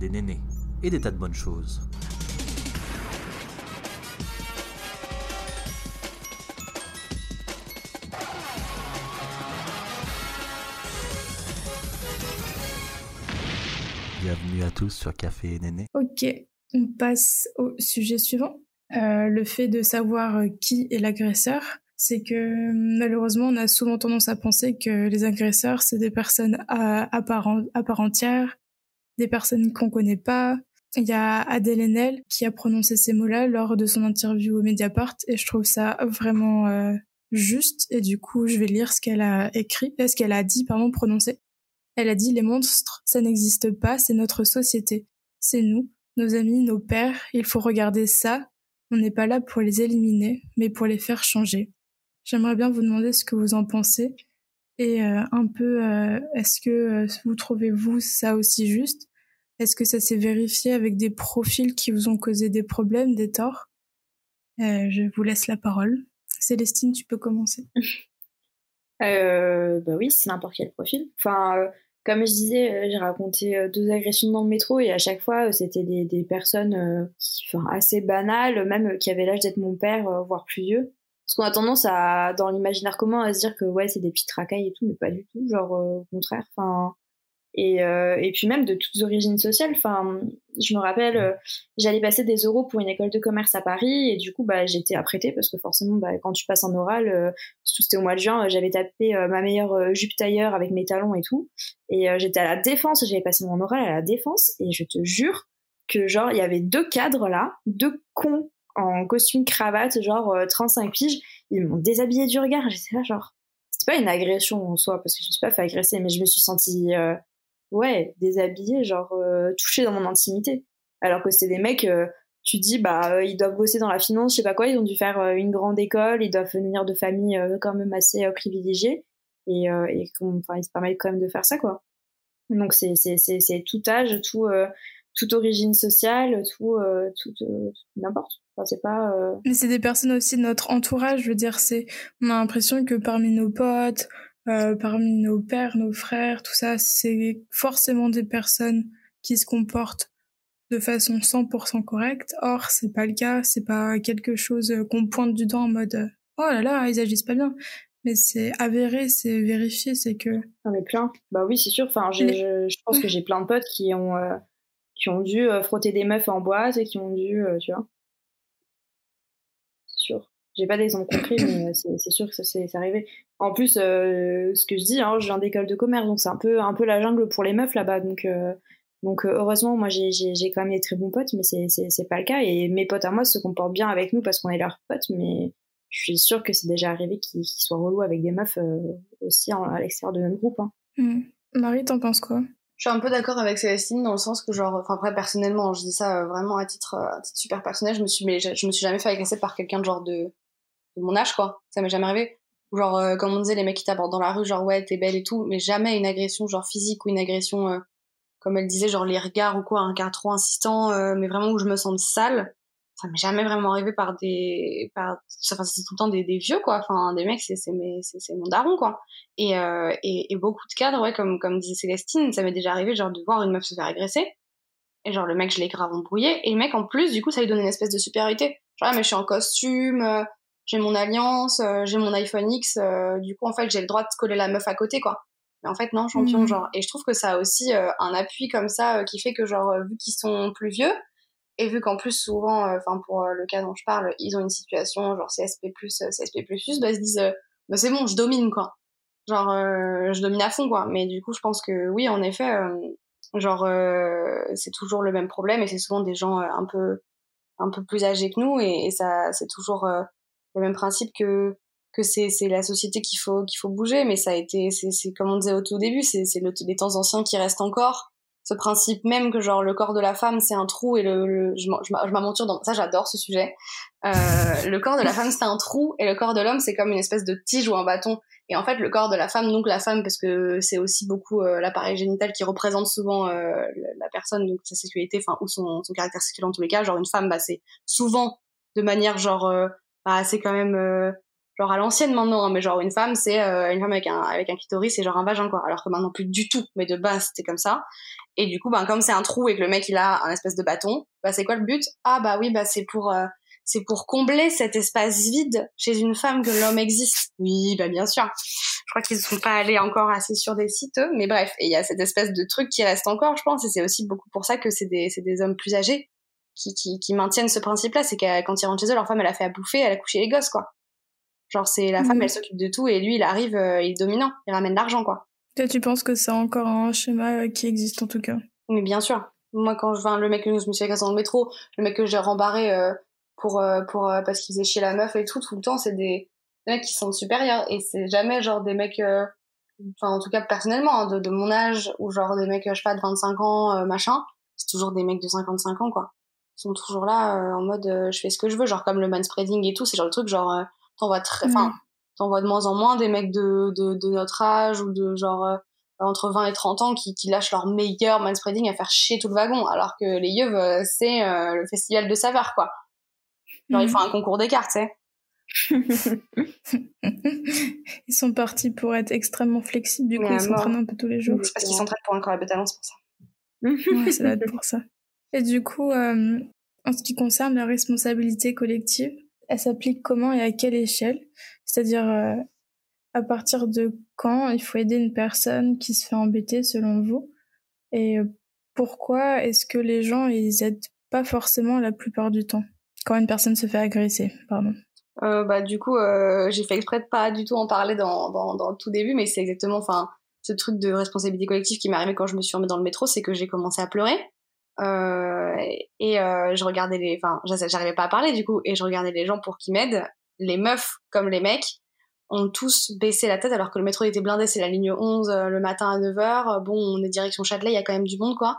des nénés et des tas de bonnes choses. Bienvenue à tous sur Café et Néné. Ok, on passe au sujet suivant. Euh, le fait de savoir euh, qui est l'agresseur, c'est que malheureusement on a souvent tendance à penser que les agresseurs c'est des personnes à, à, part, à part entière, des personnes qu'on connaît pas. Il y a Adèle Haenel qui a prononcé ces mots-là lors de son interview au Mediapart et je trouve ça vraiment euh, juste et du coup je vais lire ce qu'elle a écrit, ce qu'elle a dit, pardon, prononcé. Elle a dit les monstres, ça n'existe pas, c'est notre société, c'est nous, nos amis, nos pères, il faut regarder ça. On n'est pas là pour les éliminer, mais pour les faire changer. J'aimerais bien vous demander ce que vous en pensez et euh, un peu euh, est-ce que euh, vous trouvez vous ça aussi juste? Est-ce que ça s'est vérifié avec des profils qui vous ont causé des problèmes, des torts? Je vous laisse la parole. Célestine, tu peux commencer. Euh, bah oui, c'est n'importe quel profil. Enfin, comme je disais, j'ai raconté deux agressions dans le métro et à chaque fois, c'était des, personnes assez banales, même qui avaient l'âge d'être mon père, voire plus vieux. Parce qu'on a tendance à, dans l'imaginaire commun, à se dire que ouais, c'est des petites racailles et tout, mais pas du tout. Genre, euh, au contraire. Enfin, et, euh, et puis même de toutes origines sociales. Enfin, je me rappelle, euh, j'allais passer des euros pour une école de commerce à Paris et du coup, bah, j'étais apprêtée parce que forcément, bah, quand tu passes en oral, c'était au mois de juin, j'avais tapé ma meilleure jupe tailleur avec mes talons et tout. Et j'étais à la défense, j'avais passé mon oral à la défense et je te jure que genre, il y avait deux cadres là, deux cons en costume cravate, genre 35 euh, piges. Ils m'ont déshabillé du regard. J'étais là, genre, c'était pas une agression en soi, parce que je me suis pas fait agresser, mais je me suis sentie, euh, ouais, déshabillée, genre, euh, touchée dans mon intimité. Alors que c'était des mecs, tu dis, bah, ils doivent bosser dans la finance, je sais pas quoi, ils ont dû faire une grande école, ils doivent venir de familles quand même assez privilégiées, et, et enfin, ils se permettent quand même de faire ça, quoi. Donc c'est, c'est, c'est, c'est tout âge, tout, toute origine sociale, tout, tout, n'importe. Enfin, c'est pas. Euh... Mais c'est des personnes aussi de notre entourage. Je veux dire, c'est on a l'impression que parmi nos potes, euh, parmi nos pères, nos frères, tout ça, c'est forcément des personnes qui se comportent de façon 100% correcte. Or, c'est pas le cas. C'est pas quelque chose qu'on pointe du doigt en mode oh là là, ils agissent pas bien. Mais c'est avéré, c'est vérifié, c'est que. Non mais plein. Bah oui, c'est sûr. Enfin, je, je, pense que j'ai plein de potes qui ont euh, qui ont dû euh, frotter des meufs en boîte et qui ont dû, euh, tu vois. J'ai pas d'exemple concret, mais euh, c'est sûr que ça s'est arrivé. En plus, euh, ce que je dis, hein, je viens d'école de commerce, donc c'est un peu, un peu la jungle pour les meufs là-bas. Donc, euh, donc heureusement, moi j'ai quand même des très bons potes, mais c'est pas le cas. Et mes potes à moi se comportent bien avec nous parce qu'on est leurs potes, mais je suis sûre que c'est déjà arrivé qu'ils soient relous avec des meufs aussi à l'extérieur de notre groupe. Hein. Mmh. Marie, t'en penses quoi? Je suis un peu d'accord avec Célestine dans le sens que genre enfin après personnellement je dis ça vraiment à titre, à titre super personnel je me suis mais je, me suis jamais fait agresser par quelqu'un de genre de, de mon âge quoi. Ça m'est jamais arrivé. Genre euh, comme on disait les mecs qui t'abordent dans la rue genre ouais t'es belle et tout mais jamais une agression genre physique ou une agression euh, comme elle disait genre les regards ou quoi un regard trop insistant mais vraiment où je me sens sale. Ça m'est jamais vraiment arrivé par des par enfin c'est tout le temps des, des vieux quoi. Enfin des mecs c'est c'est c'est mon daron quoi. Et, euh, et, et beaucoup de cadres ouais comme comme disait Célestine ça m'est déjà arrivé genre de voir une meuf se faire agresser. Et genre le mec je l'ai grave embrouillé et le mec en plus du coup ça lui donne une espèce de supériorité. Genre ah, mais je suis en costume euh, j'ai mon alliance euh, j'ai mon iPhone X euh, du coup en fait j'ai le droit de coller la meuf à côté quoi mais en fait non champion mmh. genre et je trouve que ça a aussi un appui comme ça qui fait que genre vu qu'ils sont plus vieux et vu qu'en plus souvent, euh, enfin pour euh, le cas dont je parle, ils ont une situation genre CSP+, CSP++, bah ils se disent, euh, bah c'est bon, je domine quoi. Genre je domine à fond quoi. Mais du coup, je pense que oui, en effet, genre c'est toujours le même problème et c'est souvent des gens un peu un peu plus âgés que nous et, ça c'est toujours le même principe que que c'est c'est la société qu'il faut qu'il faut bouger mais ça a été c'est c'est comme on disait au tout début c'est c'est le, les temps anciens qui restent encore. Ce principe même que genre le corps de la femme c'est un trou et le, le je, je m'aventure dans ça j'adore ce sujet. Euh, le corps de la femme c'est un trou et le corps de l'homme c'est comme une espèce de tige ou un bâton. Et en fait le corps de la femme donc la femme parce que c'est aussi beaucoup euh, l'appareil génital qui représente souvent euh, la personne donc sa sexualité enfin ou son, son caractère sexuel en tous les cas genre une femme bah c'est souvent de manière genre euh, bah c'est quand même euh, genre à l'ancienne maintenant, hein, mais genre une femme, c'est euh, une femme avec un avec un clitoris et genre un vagin quoi. Alors que maintenant plus du tout, mais de base c'était comme ça. Et du coup, ben comme c'est un trou et que le mec il a un espèce de bâton, bah c'est quoi le but? Ah bah oui, bah c'est pour euh, c'est pour combler cet espace vide chez une femme que l'homme existe. Oui, bah bien sûr. Je crois qu'ils ne sont pas allés encore assez sur des sites, eux, mais bref. Et il y a cette espèce de truc qui reste encore, je pense, et c'est aussi beaucoup pour ça que c'est des, c'est des hommes plus âgés qui, qui, qui maintiennent ce principe-là. C'est que quand ils rentrent chez eux, leur femme, elle a fait à bouffer, elle a couché les gosses, quoi. Genre, c'est la femme, Mhm. elle s'occupe de tout, et lui, il arrive, euh, il est dominant, il ramène l'argent, quoi. Toi, tu penses que c'est encore un schéma euh, qui existe en tout cas? Mais bien sûr. Moi, quand je vois le mec que je me suis dans le métro, le mec que j'ai rembarré euh, pour, euh, pour, euh, parce qu'il faisait chier la meuf et tout, tout le temps, c'est des, des mecs qui sont supérieurs. Et c'est jamais genre des mecs, euh, enfin, en tout cas, personnellement, hein, de, de mon âge, ou genre des mecs, je sais pas, de 25 ans, euh, machin. C'est toujours des mecs de 55 ans, quoi. Ils sont toujours là, euh, en mode, euh, je fais ce que je veux, genre comme le manspreading et tout, c'est genre le truc, genre, euh, t'envoies très, enfin, Mhm. t'envoies de moins en moins des mecs de, de, de notre âge ou de genre, euh, entre 20 et 30 ans qui, qui lâchent leur meilleur manspreading à faire chier tout le wagon, alors que les yeux, c'est le festival de saveurs, quoi. Genre, ils font un concours des cartes, tu sais. Ils sont partis pour être extrêmement flexibles, du coup, Mais à ils s'entraînent un peu tous les jours. C'est parce qu'ils s'entraînent pour un corps de talent, c'est pour ça. Ouais, ça doit être pour ça. Et du coup, euh, en ce qui concerne la responsabilité collective, elle s'applique comment et à quelle échelle? C'est-à-dire, euh, à partir de quand il faut aider une personne qui se fait embêter, selon vous? Et pourquoi est-ce que les gens, ils aident pas forcément la plupart du temps? Quand une personne se fait agresser, pardon. Euh, bah, du coup, euh, j'ai fait exprès de pas du tout en parler dans, dans, dans le tout début, mais c'est exactement, enfin, ce truc de responsabilité collective qui m'est arrivé quand je me suis remis dans le métro, c'est que j'ai commencé à pleurer. Euh, et euh, je regardais les, enfin, j'a- j'arrivais pas à parler du coup, et je regardais les gens pour qu'ils m'aident. Les meufs comme les mecs ont tous baissé la tête alors que le métro était blindé, c'est la ligne 11 euh, le matin à 9h. Bon, on est direction Châtelet, il y a quand même du monde quoi.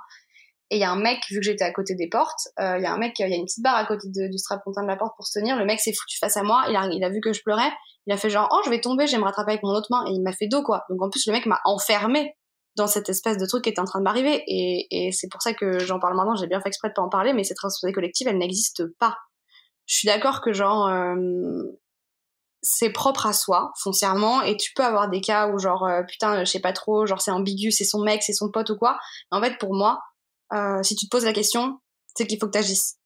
Et il y a un mec, vu que j'étais à côté des portes, euh, il y a un mec, il y a une petite barre à côté du strapontin de la porte pour se tenir. Le mec s'est foutu face à moi, il a, il a vu que je pleurais, il a fait genre, oh, je vais tomber, je vais me rattraper avec mon autre main, et il m'a fait dos, quoi. Donc en plus, le mec m'a enfermé dans cette espèce de truc qui était en train de m'arriver, et, et c'est pour ça que j'en parle maintenant, j'ai bien fait exprès de pas en parler, mais cette responsabilité collective, elle n'existe pas. Je suis d'accord que genre, euh, c'est propre à soi, foncièrement, et tu peux avoir des cas où genre, euh, putain, je sais pas trop, genre c'est ambigu, c'est son mec, c'est son pote ou quoi. Mais en fait, pour moi, euh, si tu te poses la question, c'est qu'il faut que tu agisses.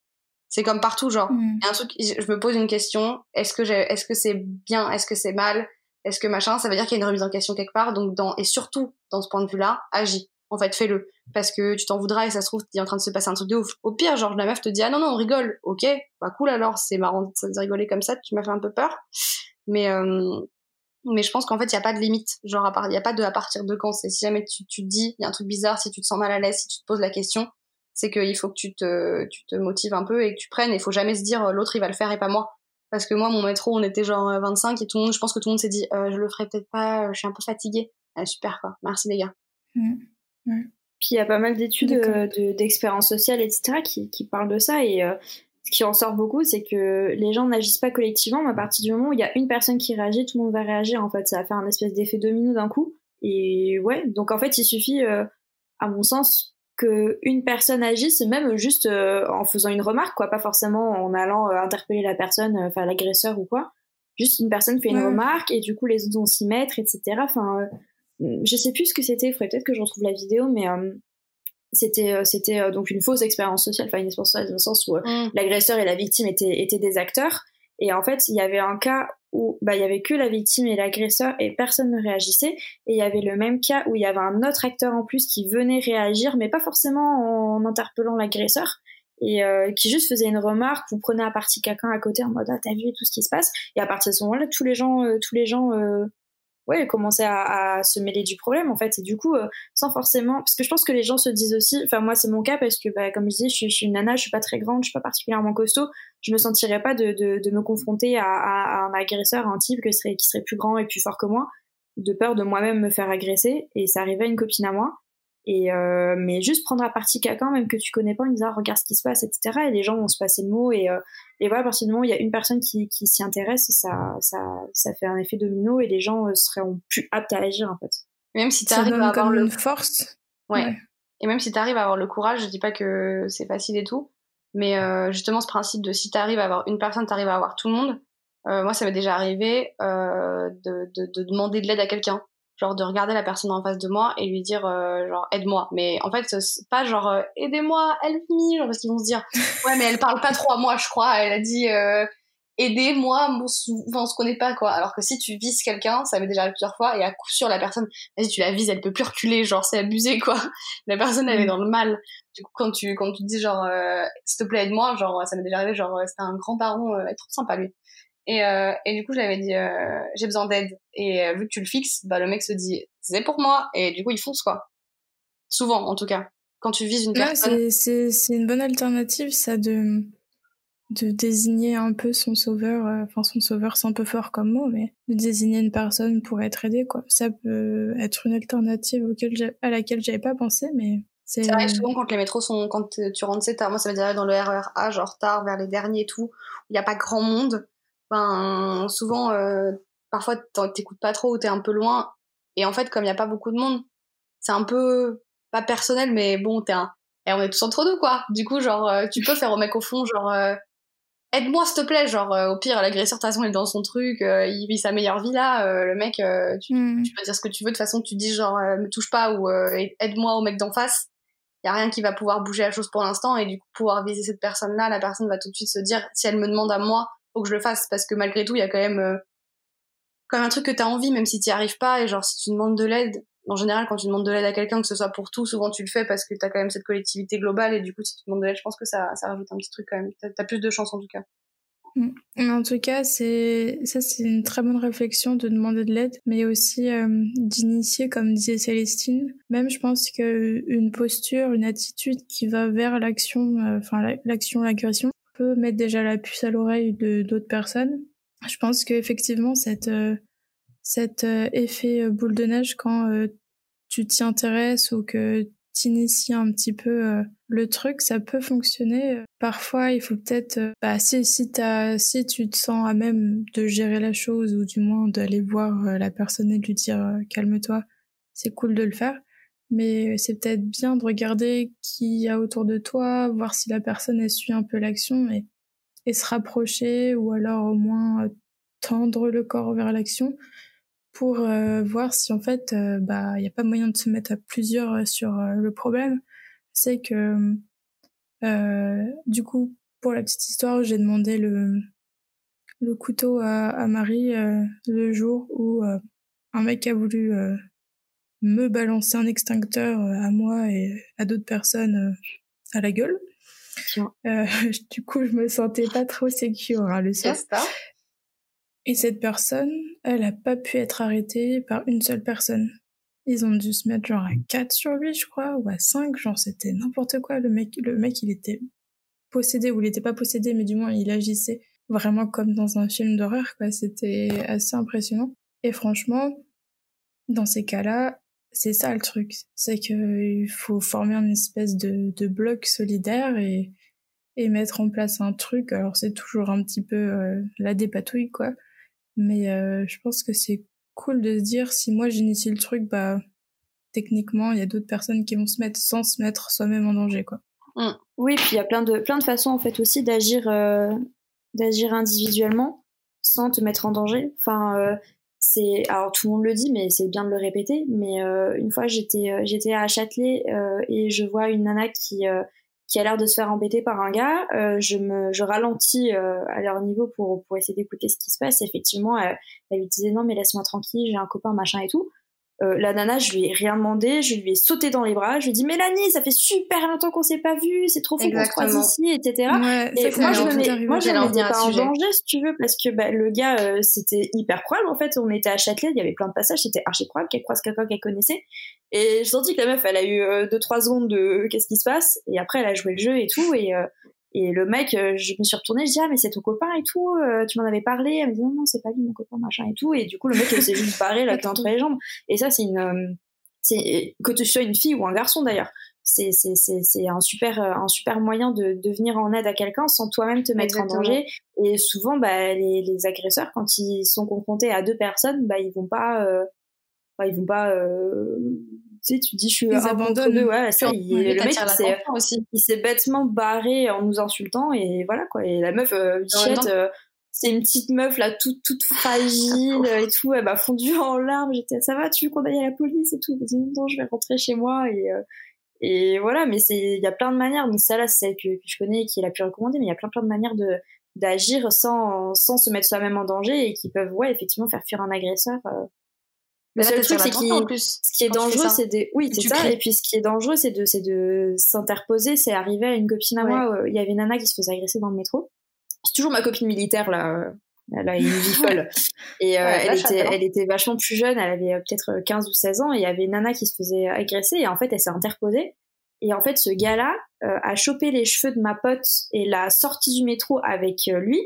C'est comme partout, genre, il y a un truc, je me pose une question, est-ce que j'ai, est-ce que c'est bien, est-ce que c'est mal, est-ce que machin, ça veut dire qu'il y a une remise en question quelque part, donc dans, et surtout, dans ce point de vue-là, agis. En fait, fais-le. Parce que tu t'en voudras et ça se trouve, t'es en train de se passer un truc de ouf. Au pire, genre, la meuf te dit, ah non, non, on rigole. Ok, bah cool alors, c'est marrant de rigoler comme ça, tu m'as fait un peu peur. Mais, euh, mais je pense qu'en fait, il n'y a pas de limite. Genre, à part, il n'y a pas de à partir de quand. C'est si jamais tu, tu te dis, il y a un truc bizarre, si tu te sens mal à l'aise, si tu te poses la question, c'est qu'il faut que tu te, tu te motives un peu et que tu prennes. Il faut jamais se dire, euh, l'autre, il va le faire et pas moi. Parce que moi, mon métro, on était genre euh, 25 et tout le monde, je pense que tout le monde s'est dit, euh, je le ferai peut-être pas, euh, je suis un peu fatiguée. Ah, super, quoi. Merci, les gars. Puis il y a pas mal d'études D'accord. euh, de- d'expérience sociale, etc., qui, qui parlent de ça. Et euh, ce qui en sort beaucoup, c'est que les gens n'agissent pas collectivement, mais à partir du moment où il y a une personne qui réagit, tout le monde va réagir. En fait, ça va faire un espèce d'effet domino d'un coup. Et ouais, donc en fait, il suffit, euh, à mon sens, que une personne agisse, même juste euh, en faisant une remarque, quoi, pas forcément en allant euh, interpeller la personne, euh, enfin l'agresseur ou quoi. Juste une personne fait une Ouais. remarque et du coup les autres vont s'y mettre, etc. Enfin, je sais plus ce que c'était. Il faudrait peut-être que je retrouve la vidéo, mais c'était c'était donc une fausse expérience sociale, enfin une expérience sociale dans le sens où euh, l'agresseur et la victime étaient, étaient des acteurs. Et en fait, il y avait un cas où bah, il y avait que la victime et l'agresseur et personne ne réagissait. Et il y avait le même cas où il y avait un autre acteur en plus qui venait réagir, mais pas forcément en interpellant l'agresseur. Et euh, qui juste faisait une remarque, vous prenez à partie quelqu'un à côté en mode ah t'as vu tout ce qui se passe et à partir de ce moment-là tous les gens euh, tous les gens euh, ouais commençaient à, se mêler du problème en fait. Et du coup euh, sans forcément parce que je pense que les gens se disent aussi enfin moi c'est mon cas parce que bah, comme je disais je suis, une nana je suis pas très grande je suis pas particulièrement costaud. Je me sentirais pas de, me confronter à, un agresseur à un type serait qui serait plus grand et plus fort que moi de peur de moi-même me faire agresser. Et ça arrivait à une copine à moi et euh, mais juste prendre à partie quelqu'un même que tu connais pas en disant regarde ce qui se passe etc et les gens vont se passer le mot et euh, et voilà à partir du moment où il y a une personne qui, qui s'y intéresse ça ça ça fait un effet domino et les gens euh, seront plus aptes à agir en fait Même si tu Ça arrives donne à avoir comme le une force. Ouais. Ouais. Et même si tu arrives à avoir le courage, je dis pas que c'est facile et tout, mais euh, justement ce principe de si tu arrives à avoir une personne, tu arrives à avoir tout le monde, moi, ça m'est déjà arrivé de, de, de demander de l'aide à quelqu'un genre de regarder la personne en face de moi et lui dire euh, genre aide-moi. Mais en fait pas genre euh, aidez-moi help me genre parce qu'ils vont se dire ouais mais elle parle pas trop à moi je crois. Elle a dit euh, aidez-moi mon enfin on se connaît pas quoi. Alors que si tu vises quelqu'un ça m'est déjà arrivé plusieurs fois et à coup sûr la personne vas-y tu la vises elle peut plus reculer genre c'est abusé quoi. La personne elle est mm. dans le mal. Du coup quand tu quand tu dis genre s'il te plaît aide-moi genre ça m'est déjà arrivé genre c'était un grand baron euh, trop sympa lui et, euh, et du coup, j'avais dit, euh, j'ai besoin d'aide. Et euh, vu que tu le fixes, bah, le mec se dit, c'est pour moi. Et du coup, il fonce, quoi. Souvent, en tout cas. Quand tu vises une personne. C'est une bonne alternative, ça, de, de désigner un peu son sauveur. Euh, enfin, son sauveur, c'est un peu fort comme mot, mais de désigner une personne pour être aidé, quoi. Ça peut être une alternative auquel à laquelle j'avais pas pensé, mais c'est vrai souvent quand les métros sont quand tu rentres c'est tard moi ça veut dire dans le RER e A genre tard vers les derniers et tout il n'y a pas grand monde Enfin, souvent, euh, parfois, t'écoutes pas trop ou t'es un peu loin. Et en fait, comme il y a pas beaucoup de monde, c'est un peu pas personnel, mais bon, t'es un. Et on est tous entre nous, quoi. Du coup, genre, euh, tu peux faire au mec au fond, genre, euh, aide-moi, s'il te plaît. Genre, au pire, l'agresseur, de toute façon, est dans son truc, il vit sa meilleure vie là. le mec, tu, mmh. tu, peux dire ce que tu veux. De toute façon, tu dis, genre, me touche pas ou aide-moi au mec d'en face. Il y a rien qui va pouvoir bouger la chose pour l'instant. Et du coup, pouvoir viser cette personne-là, la personne va tout de suite se dire, si elle me demande à moi, faut que je le fasse parce que malgré tout, il y a quand même, euh, même un truc que tu as envie, même si tu arrives pas. Et genre, si tu demandes de l'aide, en général, quand tu demandes de l'aide à quelqu'un, que ce soit pour tout, souvent tu le fais parce que tu as quand même cette collectivité globale. Et du coup, si tu demandes de l'aide, je pense que ça, ça rajoute un petit truc quand même. Tu as, plus de chance en tout cas. Mm. En tout cas, c'est ça, c'est une très bonne réflexion de demander de l'aide, mais aussi euh, d'initier, comme disait Célestine. Même, je pense qu'une posture, une attitude qui va vers l'action, euh, enfin l'action, l'agression, mettre déjà la puce à l'oreille de d'autres personnes. Je pense qu'effectivement, cette, euh, cet euh, effet euh, boule de neige, quand tu t'y intéresses ou que tu inities un petit peu le truc, ça peut fonctionner. Parfois, il faut peut-être, bah, si, si, si tu te sens à même de gérer la chose ou du moins d'aller voir la personne et de lui dire calme-toi, c'est cool de le faire mais c'est peut-être bien de regarder qui y a autour de toi, voir si la personne elle suit un peu l'action et, se rapprocher ou alors au moins euh, tendre le corps vers l'action pour euh, voir si en fait euh, bah il n'y a pas moyen de se mettre à plusieurs sur le problème. C'est que du coup pour la petite histoire j'ai demandé le le couteau à, à Marie le jour où un mec a voulu me balancer un extincteur euh, à moi et à d'autres personnes euh, à la gueule. Euh, du coup, je me sentais pas trop sécure hein, le soir. Et cette personne, elle a pas pu être arrêtée par une seule personne. Ils ont dû se mettre genre à 4 sur lui, je crois, ou à 5, genre c'était n'importe quoi. Le mec, le mec, il était possédé, ou il était pas possédé, mais du moins il agissait vraiment comme dans un film d'horreur, quoi. C'était assez impressionnant. Et franchement, dans ces cas-là, c'est ça le truc, c'est qu'il faut former une espèce de, de bloc solidaire et, et mettre en place un truc. Alors c'est toujours un petit peu euh, la dépatouille quoi, mais euh, je pense que c'est cool de se dire si moi j'initie le truc, bah techniquement il y a d'autres personnes qui vont se mettre sans se mettre soi-même en danger quoi. Mmh. Oui, puis il y a plein de plein de façons en fait aussi d'agir euh, d'agir individuellement sans te mettre en danger. Enfin c'est alors tout le monde le dit mais c'est bien de le répéter mais euh, une fois j'étais euh, j'étais à Châtelet euh, et je vois une nana qui qui a l'air de se faire embêter par un gars je me je ralentis à leur niveau pour pour essayer d'écouter ce qui se passe. Effectivement elle, elle lui disait non mais laisse-moi tranquille j'ai un copain machin et tout euh, la nana, je lui ai rien demandé, je lui ai sauté dans les bras, je lui ai dit Mélanie, ça fait super longtemps qu'on s'est pas vu, c'est trop fou qu'on se croise ici, etc. et moi, je me mets, moi, je me pas en danger, si tu veux, parce que bah, le gars, euh, c'était hyper probable. En fait, on était à Châtelet, il y avait plein de passages, c'était archi probable qu'elle croise quelqu'un qu'elle connaissait. Et je senti que la meuf, elle a eu euh, deux trois secondes de qu'est-ce qui se passe, et après, elle a joué le jeu et tout, et et le mec, euh, je me suis retournée, je dis ah mais c'est ton copain et tout, euh, tu m'en avais parlé. Elle me dit non non c'est pas lui mon copain machin et tout. Et du coup le mec s'est juste barré là entre les jambes. Et ça c'est une, euh, c'est que tu sois une fille ou un garçon d'ailleurs, c'est c'est c'est c'est un super un super moyen de, de venir en aide à quelqu'un sans toi-même te mettre en danger. Et souvent bah les, les agresseurs quand ils sont confrontés à deux personnes, bah ils vont pas bah, ils vont pas tu sais, tu dis je suis ils abandonnent. ouais ça il, le mec il s'est bêtement barré en nous insultant et voilà quoi. Et la meuf euh, euh c'est une petite meuf là toute toute fragile et tout. Elle m'a fondu en larmes. J'étais ça va tu veux qu'on aille à la police et tout? Elle dit non je vais rentrer chez moi et euh, et voilà mais c'est il y a plein de manières. Donc ça là c'est celle que, que, je connais et qui est la plus recommandée mais il y a plein plein de manières de d'agir sans sans se mettre soi-même en danger et qui peuvent ouais effectivement faire fuir un agresseur euh. le seul truc c'est qui ce qui est dangereux c'est de oui c'est ça et puis ce qui est dangereux c'est de c'est de s'interposer c'est arrivé à une copine à moi il y avait une nana qui se faisait agresser dans le métro c'est toujours ma copine militaire là. Elle a une vie folle. Et euh, elle, était, elle était vachement plus jeune, elle avait euh, peut-être 15 ou 16 ans, et il y avait une nana qui se faisait agresser, et en fait, elle s'est interposée. Et en fait, ce gars-là euh, a chopé les cheveux de ma pote et l'a sorti du métro avec lui.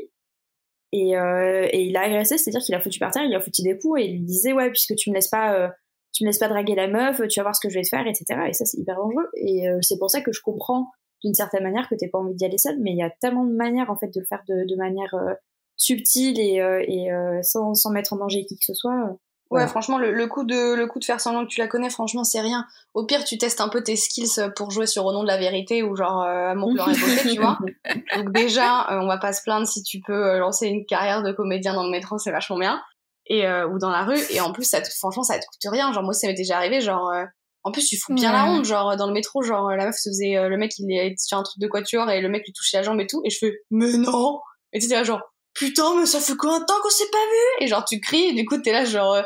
Et, euh, et il a agressé, c'est-à-dire qu'il a foutu par terre, il a foutu des coups, et il disait, ouais, puisque tu me laisses pas, tu me laisses pas draguer la meuf, tu vas voir ce que je vais te faire, etc. Et ça, c'est hyper dangereux. Et c'est pour ça que je comprends d'une certaine manière que t'es pas envie d'y aller seul, mais il y a tellement de manières en fait de le faire de, manière euh, subtile et, euh, euh, sans, sans mettre en danger qui que ce soit. Ouais, franchement, le, le, coup de le coup de faire semblant que tu la connais, franchement, c'est rien. Au pire, tu testes un peu tes skills pour jouer sur au nom de la vérité ou genre amour pleur et beauté, tu vois. Donc déjà, on va pas se plaindre si tu peux lancer une carrière de comédien dans le métro, c'est vachement bien. Et ou dans la rue. Et en plus, ça te, franchement, ça te coûte rien. Genre moi, ça m'est déjà arrivé, genre en plus, tu fous bien la honte, genre dans le métro, genre la meuf se faisait, euh, le mec il est sur un truc de quatuor et le mec lui touchait la jambe et tout, et je fais mais non, et tu là genre putain mais ça fait combien de temps qu'on s'est pas vu? Et genre tu cries, du coup t'es là genre euh,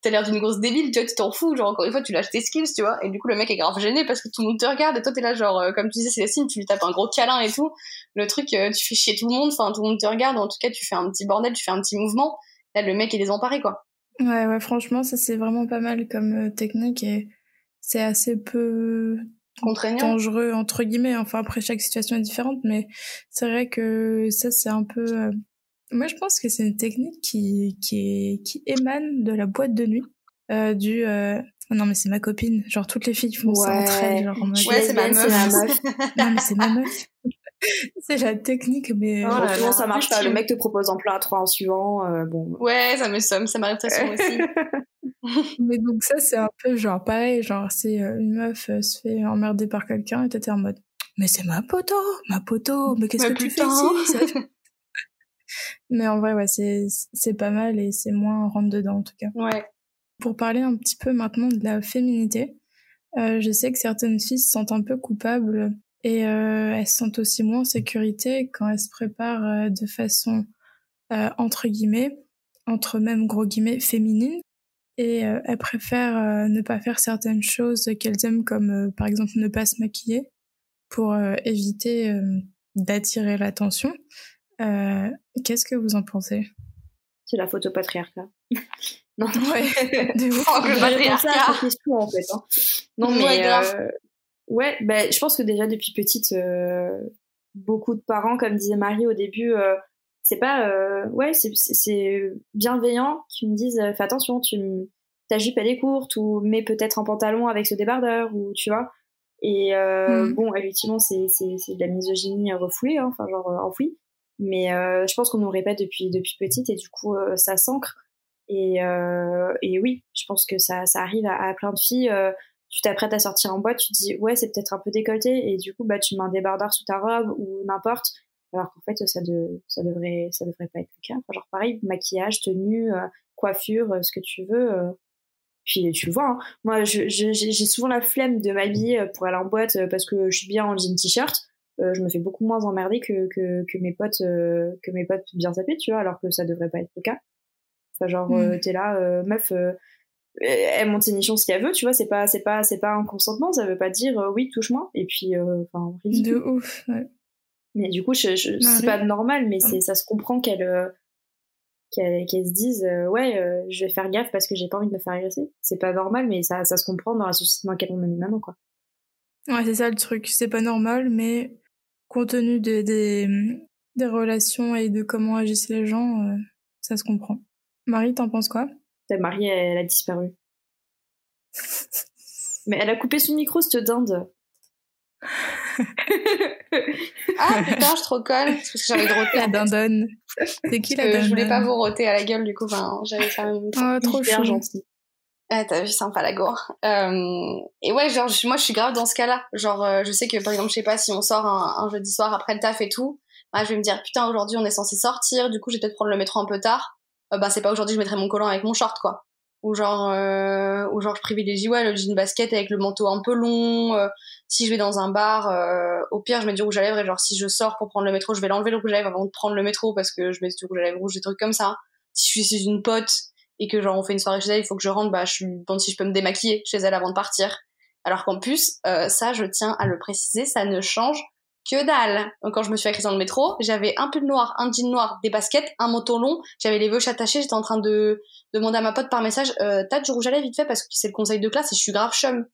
t'as l'air d'une grosse débile, tu vois, tu t'en fous, genre encore une fois tu lâches tes skills, tu vois, et du coup le mec est grave gêné parce que tout le monde te regarde et toi t'es là genre euh, comme tu disais Célestine, tu lui tapes un gros câlin et tout, le truc tu fais chier tout le monde, enfin tout le monde te regarde, en tout cas tu fais un petit bordel, tu fais un petit mouvement, là le mec est désemparé quoi. Ouais ouais franchement ça c'est vraiment pas mal comme technique et c'est assez peu contraignant dangereux entre guillemets enfin après chaque situation est différente mais c'est vrai que ça c'est un peu euh, moi je pense que c'est une technique qui qui est qui émane de la boîte de nuit euh, du euh... Non mais c'est ma copine genre toutes les filles font ça entre elles genre ouais c'est ma meuf non mais c'est ma meuf c'est la technique, mais oh ça marche pas. Le mec te propose en plein à trois en suivant. Euh, bon. Ouais, ça me somme, ça m'arrive très souvent aussi. mais donc ça, c'est un peu genre pareil, genre si euh, une meuf euh, se fait emmerder par quelqu'un et t'étais en mode mais c'est ma poteau, ma poteau, mais qu'est-ce que tu fais ici Mais en vrai, ouais, c'est c'est pas mal et c'est moins rentre dedans en tout cas. Ouais. Pour parler un petit peu maintenant de la féminité, euh, je sais que certaines filles se sentent un peu coupables et euh, elles se sentent aussi moins en sécurité quand elles se préparent euh, de façon entre guillemets, entre même gros guillemets féminine et euh, elles préfèrent euh, ne pas faire certaines choses qu'elles aiment comme euh, par exemple ne pas se maquiller pour éviter d'attirer l'attention. Qu'est-ce que vous en pensez? C'est la photo patriarcat. non, ouais, de. Oh, le patriarcat. question en fait. Hein. Non mais ouais, ouais bah, je pense que déjà depuis petite, beaucoup de parents, comme disait Marie au début, c'est pas euh, ouais c'est bienveillant qui me disent fais attention tu ta jupe elle est courte ou mets peut-être un pantalon avec ce débardeur ou tu vois. Et euh, mmh. bon effectivement c'est c'est c'est de la misogynie refoulée hein, enfin genre euh, enfouie mais euh, je pense qu'on nous répète depuis depuis petite et du coup euh, ça s'ancre. Et et oui je pense que ça ça arrive à, à plein de filles tu t'apprêtes à sortir en boîte tu te dis ouais c'est peut-être un peu décolleté et du coup bah tu mets un débardeur sous ta robe ou n'importe alors qu'en fait ça de ça devrait ça devrait pas être le cas enfin, genre pareil maquillage tenue euh, coiffure euh, ce que tu veux euh. puis tu le vois hein. moi j'ai souvent la flemme de m'habiller pour aller en boîte parce que je suis bien en jean t-shirt je me fais beaucoup moins emmerder que que, que mes potes que mes potes bien tapés tu vois alors que ça devrait pas être le cas enfin genre mmh. t'es là meuf elle monte ses nichons si elle veut tu vois c'est pas c'est pas c'est pas un consentement ça veut pas dire oui touche-moi et puis enfin de ouf ouais. Mais du coup, je, je, c'est pas normal, mais c'est, ça se comprend qu'elle, euh, se dise, euh, ouais, euh, je vais faire gaffe parce que j'ai pas envie de me faire agresser. C'est pas normal, mais ça, ça se comprend dans la société dans laquelle on est maintenant, quoi. Ouais, c'est ça le truc. C'est pas normal, mais compte tenu des, des, des relations et de comment agissent les gens, ça se comprend. Marie, t'en penses quoi? Marie, elle, elle a disparu. mais elle a coupé son micro, cette dinde. Ah putain, je trop conne. Parce que j'avais de roter. La dindonne. C'est qui la dindonne Je voulais pas vous roter à la gueule, du coup, enfin, j'avais fait un oh, trop hyper gentil. Ah, t'as vu, sympa la gore. Euh, et ouais, genre, moi, je suis grave dans ce cas-là. Genre, euh, je sais que, par exemple, je sais pas, si on sort un, un, jeudi soir après le taf et tout, bah, je vais me dire putain aujourd'hui on est censé sortir, du coup je vais peut-être prendre le métro un peu tard. Euh, bah c'est pas aujourd'hui je mettrai mon collant avec mon short quoi. Ou genre euh, ou genre je privilégie ouais le basket avec le manteau un peu long. Euh, si je vais dans un bar, euh, au pire je mets du rouge à lèvres et genre si je sors pour prendre le métro, je vais l'enlever le rouge à lèvres avant de prendre le métro parce que je mets du rouge à lèvres rouge des trucs comme ça. Si je suis chez une pote et que genre on fait une soirée chez elle, il faut que je rentre, bah je suis bon si je peux me démaquiller chez elle avant de partir. Alors qu'en plus, euh, ça je tiens à le préciser, ça ne change que dalle. Donc, quand je me suis accrochée dans le métro, j'avais un pull noir, un jean noir, des baskets, un manteau long, j'avais les veuches attachées, j'étais en train de demander à ma pote par message, euh, t'as du rouge à lèvres vite fait parce que c'est le conseil de classe et je suis grave chum.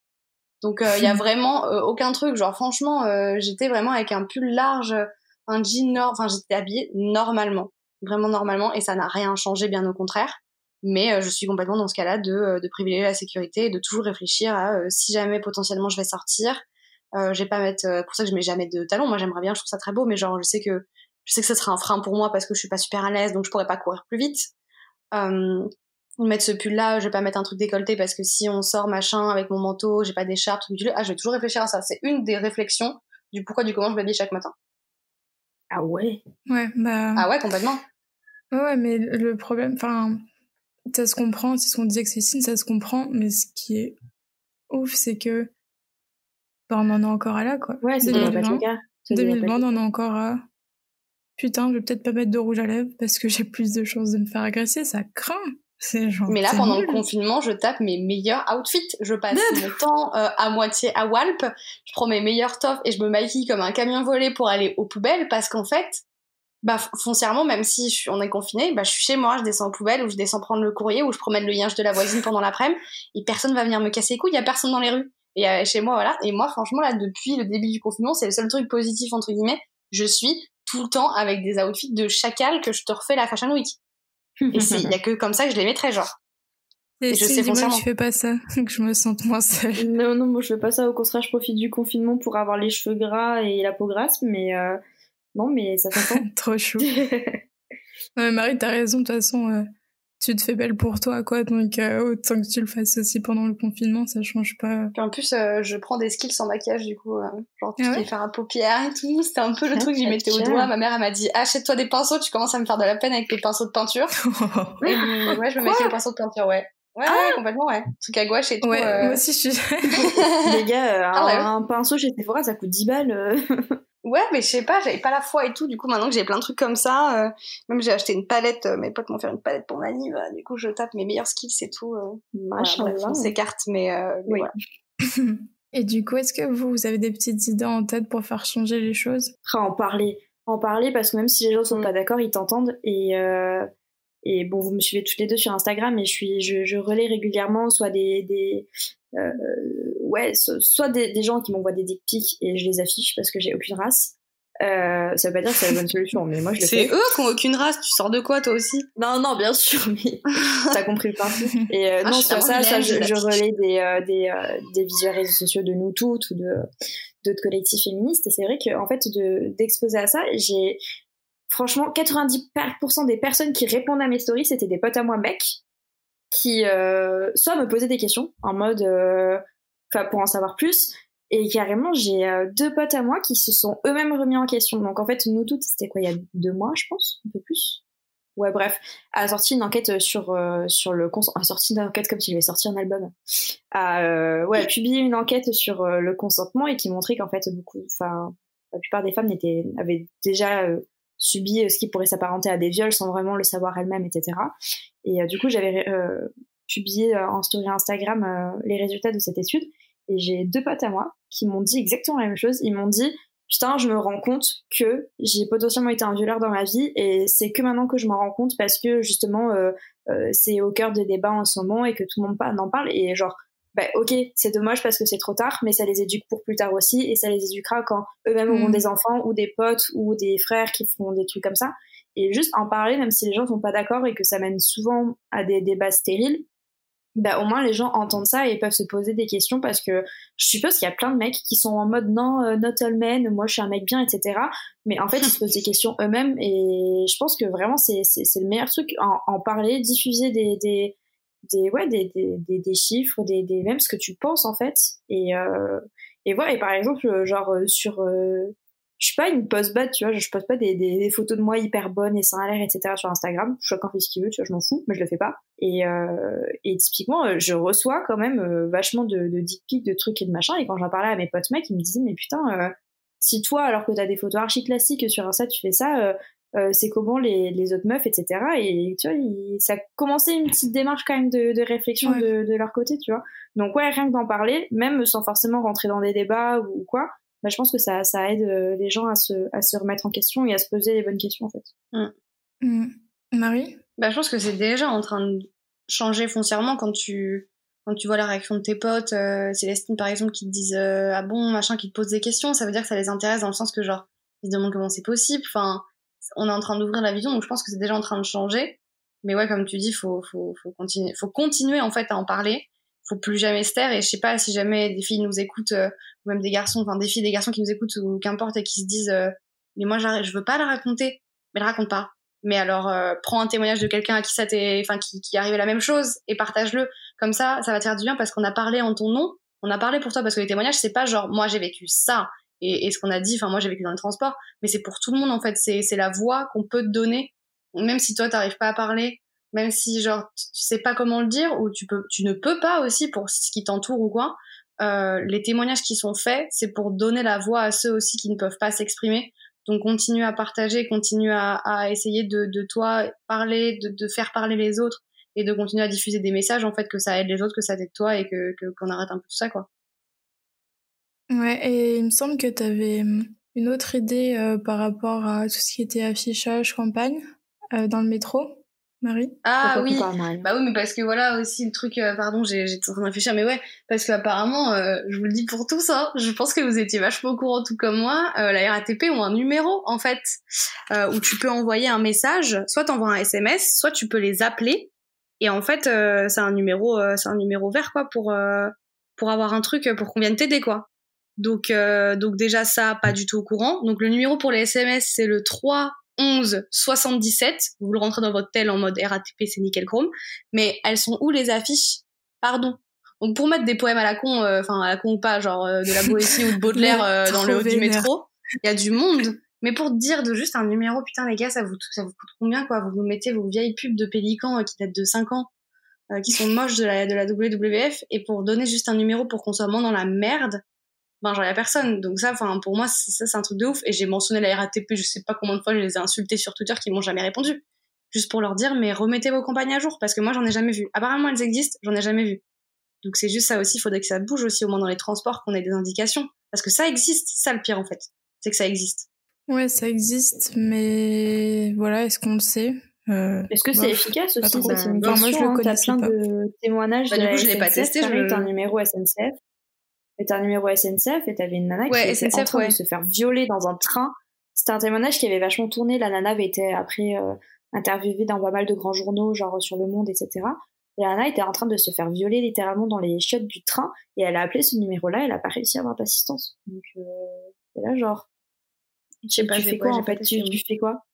Donc il y a vraiment euh, aucun truc, genre franchement, euh, j'étais vraiment avec un pull large, un jean noir, enfin j'étais habillée normalement, vraiment normalement et ça n'a rien changé bien au contraire. Mais euh, je suis complètement dans ce cas-là de, euh, de privilégier la sécurité et de toujours réfléchir à euh, si jamais potentiellement je vais sortir, euh, je vais pas mettre. pour ça que je mets jamais de talons. Moi j'aimerais bien, je trouve ça très beau, mais genre je sais que je sais que ça sera un frein pour moi parce que je suis pas super à l'aise, donc je pourrais pas courir plus vite. Euh, mettre ce pull là, je vais pas mettre un truc décolleté parce que si on sort machin avec mon manteau, j'ai pas d'écharpe, du ah je vais toujours réfléchir à ça. C'est une des réflexions du pourquoi du comment je m'habille chaque matin. Ah ouais. Ouais, bah. Ah ouais complètement. Ouais, mais le problème, enfin, ça se comprend, c'est ce qu'on disait que c'est signe, ça se comprend, mais ce qui est ouf, c'est que bah, on en est encore à là, quoi. Ouais, c'est 2020, 2020 on en est encore à putain, je vais peut-être pas mettre de rouge à lèvres parce que j'ai plus de chances de me faire agresser, ça craint. Genre, Mais là, pendant nul. le confinement, je tape mes meilleurs outfits. Je passe mon temps euh, à moitié à Walp. Je prends mes meilleurs tops et je me maquille comme un camion volé pour aller aux poubelles parce qu'en fait, bah foncièrement, même si je suis, on est confiné, bah je suis chez moi, je descends aux poubelles ou je descends prendre le courrier ou je promène le linge de la voisine pendant l'après-midi et personne va venir me casser les couilles. Il y a personne dans les rues. Et euh, chez moi, voilà. Et moi, franchement, là, depuis le début du confinement, c'est le seul truc positif entre guillemets. Je suis tout le temps avec des outfits de chacal que je te refais la Fashion Week. Et c'est, il y a que comme ça que je les mettrais, genre. Et je si, sais dis-moi que tu fais pas ça, que je me sente moins seule. Non, non, moi je fais pas ça. Au contraire, je profite du confinement pour avoir les cheveux gras et la peau grasse, mais euh, non, mais ça s'entend. Trop chou. Ouais, Marie, t'as raison, de toute façon, euh, tu te fais belle pour toi, quoi, donc euh, autant que tu le fasses aussi pendant le confinement, ça change pas. Puis en plus, euh, je prends des skills en maquillage, du coup, euh, genre tout Ah ouais faire un paupière et tout. C'était un peu le Ah, truc que j'y mettais au doigt. Ma mère, elle m'a dit, achète-toi des pinceaux, tu commences à me faire de la peine avec tes pinceaux de peinture. Et, euh, ouais, je me maquille au pinceau de peinture, ouais. Ouais, ouais, complètement, ouais. Truc à gouache et tout. ouais, euh, moi aussi, je suis. Les gars, euh, Ah ouais. un pinceau chez Sephora, ça coûte 10 balles. Ouais, mais je sais pas, j'avais pas la foi et tout. Du coup, maintenant que j'ai plein de trucs comme ça, euh, même j'ai acheté une palette, euh, mes potes m'ont fait une palette pour ma anniv, Du coup, je tape mes meilleurs skills et tout. euh. Voilà, bref, on s'écarte, mais, euh, mais Oui. voilà. Et du coup, est-ce que vous, vous avez des petites idées en tête pour faire changer les choses? Ah, en parler. En parler parce que même si les gens sont pas d'accord, ils t'entendent. Et, euh, et bon, vous me suivez toutes les deux sur Instagram et je, suis, je, je relais régulièrement soit des. des euh, ouais, so- soit des, des gens qui m'envoient des dick pics et je les affiche parce que j'ai aucune race. Euh, ça veut pas dire que c'est la bonne solution, mais moi je le C'est fais. eux qui ont aucune race, tu sors de quoi toi aussi? Non, non, bien sûr, mais t'as compris le principe. Et euh, Ah, non, sur ça, ça je, je relais des, euh, des, euh, des visuels réseaux sociaux de nous toutes ou de d'autres collectifs féministes. Et c'est vrai que en fait, de d'exposer à ça, j'ai franchement 90% des personnes qui répondent à mes stories, c'était des potes à moi mecs qui euh, soit me posaient des questions en mode, enfin pour en savoir plus. Et carrément, j'ai euh, deux potes à moi qui se sont eux-mêmes remis en question. Donc en fait, nous toutes, c'était quoi il y a deux mois, je pense, un peu plus. Ouais, bref, a sorti une enquête sur euh, sur le a sorti une enquête comme s'il avait sorti un album. A euh, ouais, publié une enquête sur euh, le consentement et qui montrait qu'en fait beaucoup, enfin la plupart des femmes n'étaient avaient déjà euh, subi euh, ce qui pourrait s'apparenter à des viols sans vraiment le savoir elles-mêmes, etc. Et euh, du coup, j'avais euh, publié euh, en story Instagram euh, les résultats de cette étude et j'ai deux potes à moi qui m'ont dit exactement la même chose. Ils m'ont dit putain, je me rends compte que j'ai potentiellement été un violeur dans ma vie et c'est que maintenant que je m'en rends compte parce que justement euh, euh, c'est au cœur des débats en ce moment et que tout le monde en parle et genre bah, ok c'est dommage parce que c'est trop tard mais ça les éduque pour plus tard aussi et ça les éduquera quand eux-mêmes auront Mm. des enfants ou des potes ou des frères qui font des trucs comme ça et juste en parler même si les gens sont pas d'accord et que ça mène souvent à des débats stériles bah au moins les gens entendent ça et peuvent se poser des questions parce que je suppose qu'il y a plein de mecs qui sont en mode non euh, not all men moi je suis un mec bien etc mais en fait ils se posent des questions eux-mêmes et je pense que vraiment c'est le meilleur truc en, parler diffuser des des ouais des des, des, chiffres des, des même ce que tu penses en fait. Et euh, et voilà et par exemple euh, genre euh, sur je suis pas une post bad, tu vois, je poste pas des, des, photos de moi hyper bonnes et sans l'air, etc. sur Instagram. Chacun fait ce qu'il veut, tu vois, je m'en fous, mais je le fais pas. Et, euh, et typiquement, euh, je reçois quand même euh, vachement de, de dick pics, de trucs et de machin. Et quand j'en parlais à mes potes mecs, ils me disaient, mais putain, euh, si toi, alors que t'as des photos archi classiques sur Insta, tu fais ça, euh, c'est comment les, les autres meufs, etc. Et tu vois, ça a commencé une petite démarche quand même de, de réflexion de, de, leur côté, tu vois. Donc ouais, rien que d'en parler, même sans forcément rentrer dans des débats ou, quoi, bah, je pense que ça, ça aide euh, les gens à se, à se remettre en question et à se poser les bonnes questions en fait. Mm. Mm. Marie? Bah, Je pense que c'est déjà en train de changer foncièrement quand tu, quand tu vois la réaction de tes potes, euh, Célestine par exemple, qui te disent euh, Ah bon, machin, qui te posent des questions, ça veut dire que ça les intéresse dans le sens que genre, ils se demandent comment c'est possible. Enfin, on est en train d'ouvrir la vision, donc je pense que c'est déjà en train de changer. Mais ouais, comme tu dis, faut, faut, faut continuer, faut continuer en fait à en parler faut plus jamais se taire. Et je sais pas si jamais des filles nous écoutent euh, ou même des garçons enfin des filles des garçons qui nous écoutent ou qu'importe et qui se disent euh, mais moi je veux pas la raconter. Mais le raconte pas. Mais alors euh, prends un témoignage de quelqu'un à qui ça t'est enfin qui qui arrivé la même chose et partage-le. Comme ça ça va te faire du bien parce qu'on a parlé en ton nom. On a parlé pour toi parce que les témoignages c'est pas genre moi j'ai vécu ça et, et ce qu'on a dit enfin moi j'ai vécu dans le transport. Mais c'est pour tout le monde en fait. C'est c'est la voix qu'on peut te donner. Même si toi t'arrives pas à parler même si genre tu, sais pas comment le dire ou tu peux tu ne peux pas aussi pour ce qui t'entoure ou quoi euh, les témoignages qui sont faits c'est pour donner la voix à ceux aussi qui ne peuvent pas s'exprimer. Donc continue à partager continue à, à essayer de, de toi parler de, de, faire parler les autres et de continuer à diffuser des messages en fait que ça aide les autres que ça aide toi et que qu'on arrête un peu tout ça quoi. Ouais et il me semble que tu avais hum, une autre idée euh, par rapport à tout ce qui était affichage campagne euh, dans le métro Marie Ah oui. Bah oui, mais parce que voilà aussi le truc. Euh, pardon, j'ai j'étais en train de réfléchir, mais ouais, parce qu'apparemment, euh, je vous le dis pour tous, hein, je pense que vous étiez vachement au courant tout comme moi. Euh, la RATP ont un numéro en fait euh, où tu peux envoyer un message. Soit t'envoies un SMS, soit tu peux les appeler. Et en fait, c'est un numéro, c'est un numéro vert quoi pour pour avoir un truc pour qu'on vienne t'aider quoi. Donc donc déjà ça, pas du tout au courant. Donc le numéro pour les SMS c'est le 3 11 77. Vous le rentrez dans votre tel en mode RATP, c'est nickel chrome. Mais elles sont où les affiches? Pardon. Donc pour mettre des poèmes à la con, euh, enfin à la con ou pas, genre euh, de la Boétie ou de Baudelaire euh, dans le haut du métro, il y a du monde. Mais pour dire de juste un numéro, putain les gars, ça vous ça vous coûte combien quoi? Vous vous mettez vos vieilles pubs de Pélican qui datent de 5 ans, qui sont moches de la de la WWF, et pour donner juste un numéro pour qu'on soit moins dans la merde, ben genre y a personne. Donc ça enfin pour moi ça c'est un truc de ouf. Et j'ai mentionné la RATP je sais pas combien de fois je les ai insultés sur Twitter qui m'ont jamais répondu. Juste pour leur dire mais remettez vos campagnes à jour parce que moi j'en ai jamais vu. Apparemment elles existent j'en ai jamais vu. Donc c'est juste ça aussi il faudrait que ça bouge aussi au moins dans les transports qu'on ait des indications. Parce que ça existe ça le pire en fait. C'est que ça existe. Ouais ça existe mais voilà est-ce qu'on le sait? Euh, Est-ce que c'est efficace aussi ça, c'est une moi je le hein, connais plein de témoignages bah, de du coup, je l'ai pas testé je... un numéro SNCF c'était un numéro SNCF et t'avais une nana qui était en train de se faire violer dans un train. C'était un témoignage qui avait vachement tourné. La nana avait été après euh, interviewée dans pas mal de grands journaux, genre sur Le Monde, etc. Et la nana était en train de se faire violer littéralement dans les chiottes du train et elle a appelé ce numéro-là. Elle a pas réussi à avoir d'assistance. Donc euh, c'est là genre. Je sais pas, tu fais quoi en fait? Tu, tu fais quoi?